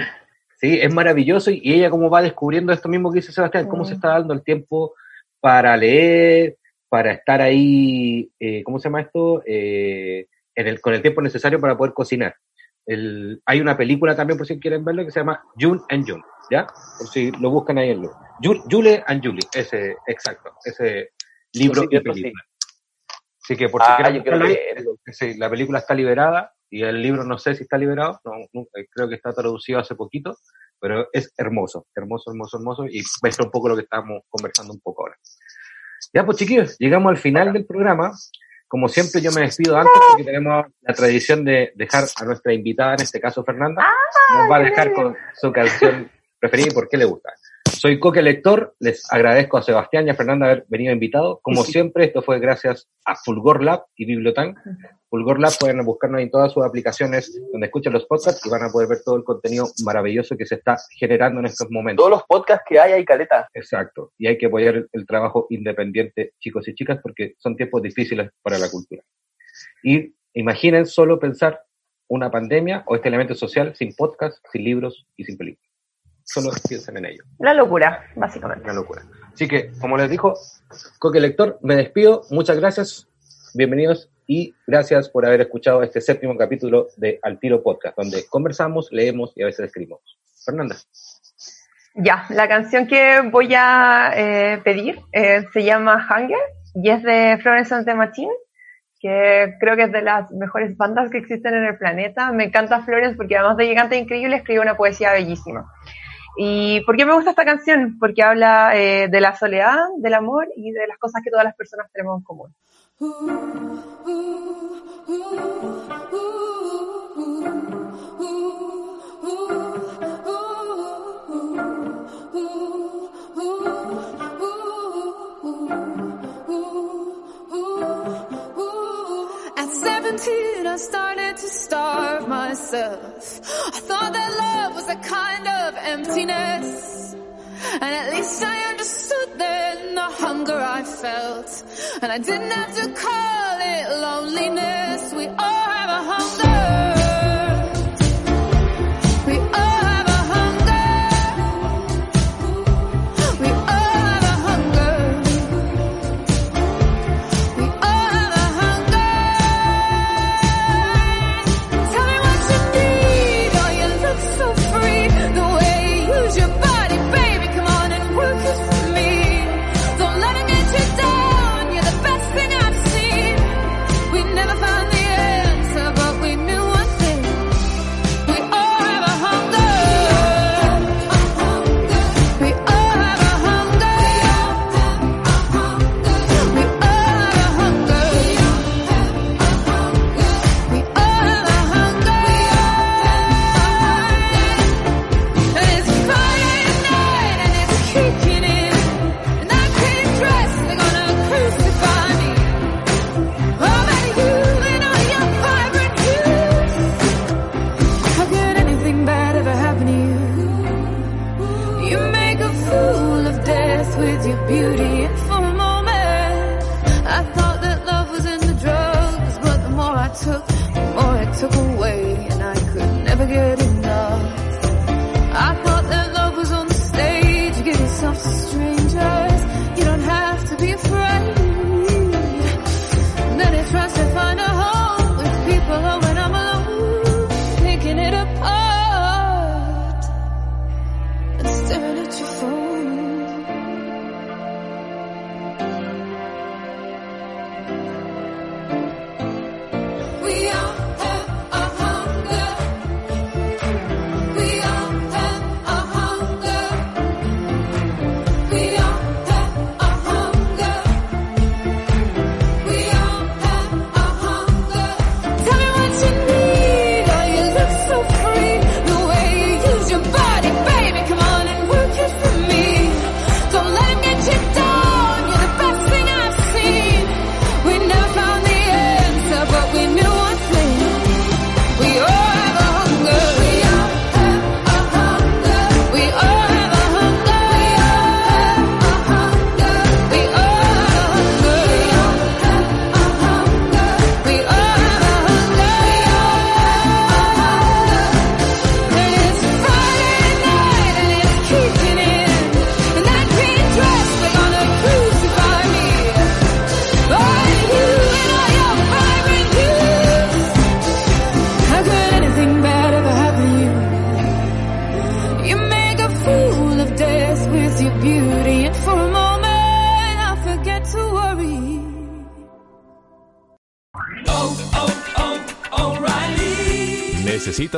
Sí, es maravilloso, y, y ella como va descubriendo esto mismo que dice Sebastián, cómo
Mm.
se está dando el tiempo para leer, para estar ahí, eh, ¿cómo se llama esto? Eh, en el, con el tiempo necesario para poder cocinar. El, hay una película también, por si quieren verlo, que se llama June and June, ¿ya? Por si lo buscan ahí en lo. Ju- Jule and Julie, ese, exacto, ese libro
Sí,
y película. Así que por si
Ah,
quieren buscarlo ahí,
leerlo.
sí, la película está liberada y el libro no sé si está liberado, no, no, eh, creo que está traducido hace poquito, pero es hermoso, hermoso, hermoso, hermoso y muestra un poco lo que estamos conversando un poco ahora. Ya pues chiquillos, llegamos al final del programa. Como siempre yo me despido antes porque tenemos la tradición de dejar a nuestra invitada, en este caso Fernanda, nos va a dejar con su canción preferida y por qué le gusta. Soy Coque Lector, les agradezco a Sebastián y a Fernanda haber venido invitados. Como siempre, esto fue gracias a Fulgor Lab y Bibliotan. Fulgor Lab pueden buscarnos en todas sus aplicaciones donde escuchan los podcasts y van a poder ver todo el contenido maravilloso que se está generando en estos momentos.
Todos los podcasts que hay, hay caleta.
Exacto. Y hay que apoyar el, el trabajo independiente, chicos y chicas, porque son tiempos difíciles para la cultura. Y imaginen solo pensar una pandemia o este elemento social sin podcast, sin libros y sin películas. Solo piensen en ello.
La locura, básicamente.
Una locura. Así que, como les dijo Coque Lector, me despido. Muchas gracias. Bienvenidos y gracias por haber escuchado este séptimo capítulo de Al Tiro Podcast, donde conversamos, leemos y a veces escribimos. Fernanda.
Ya, la canción que voy a eh, pedir eh, se llama Hunger y es de Florence and the Machine, que creo que es de las mejores bandas que existen en el planeta. Me encanta Florence porque además de gigante increíble escribe una poesía bellísima. ¿Y por qué me gusta esta canción? Porque habla eh, de la soledad, del amor y de las cosas que todas las personas tenemos en común.
Emptiness. And at least I understood then the hunger I felt. And I didn't have to call it loneliness. We all have a hunger.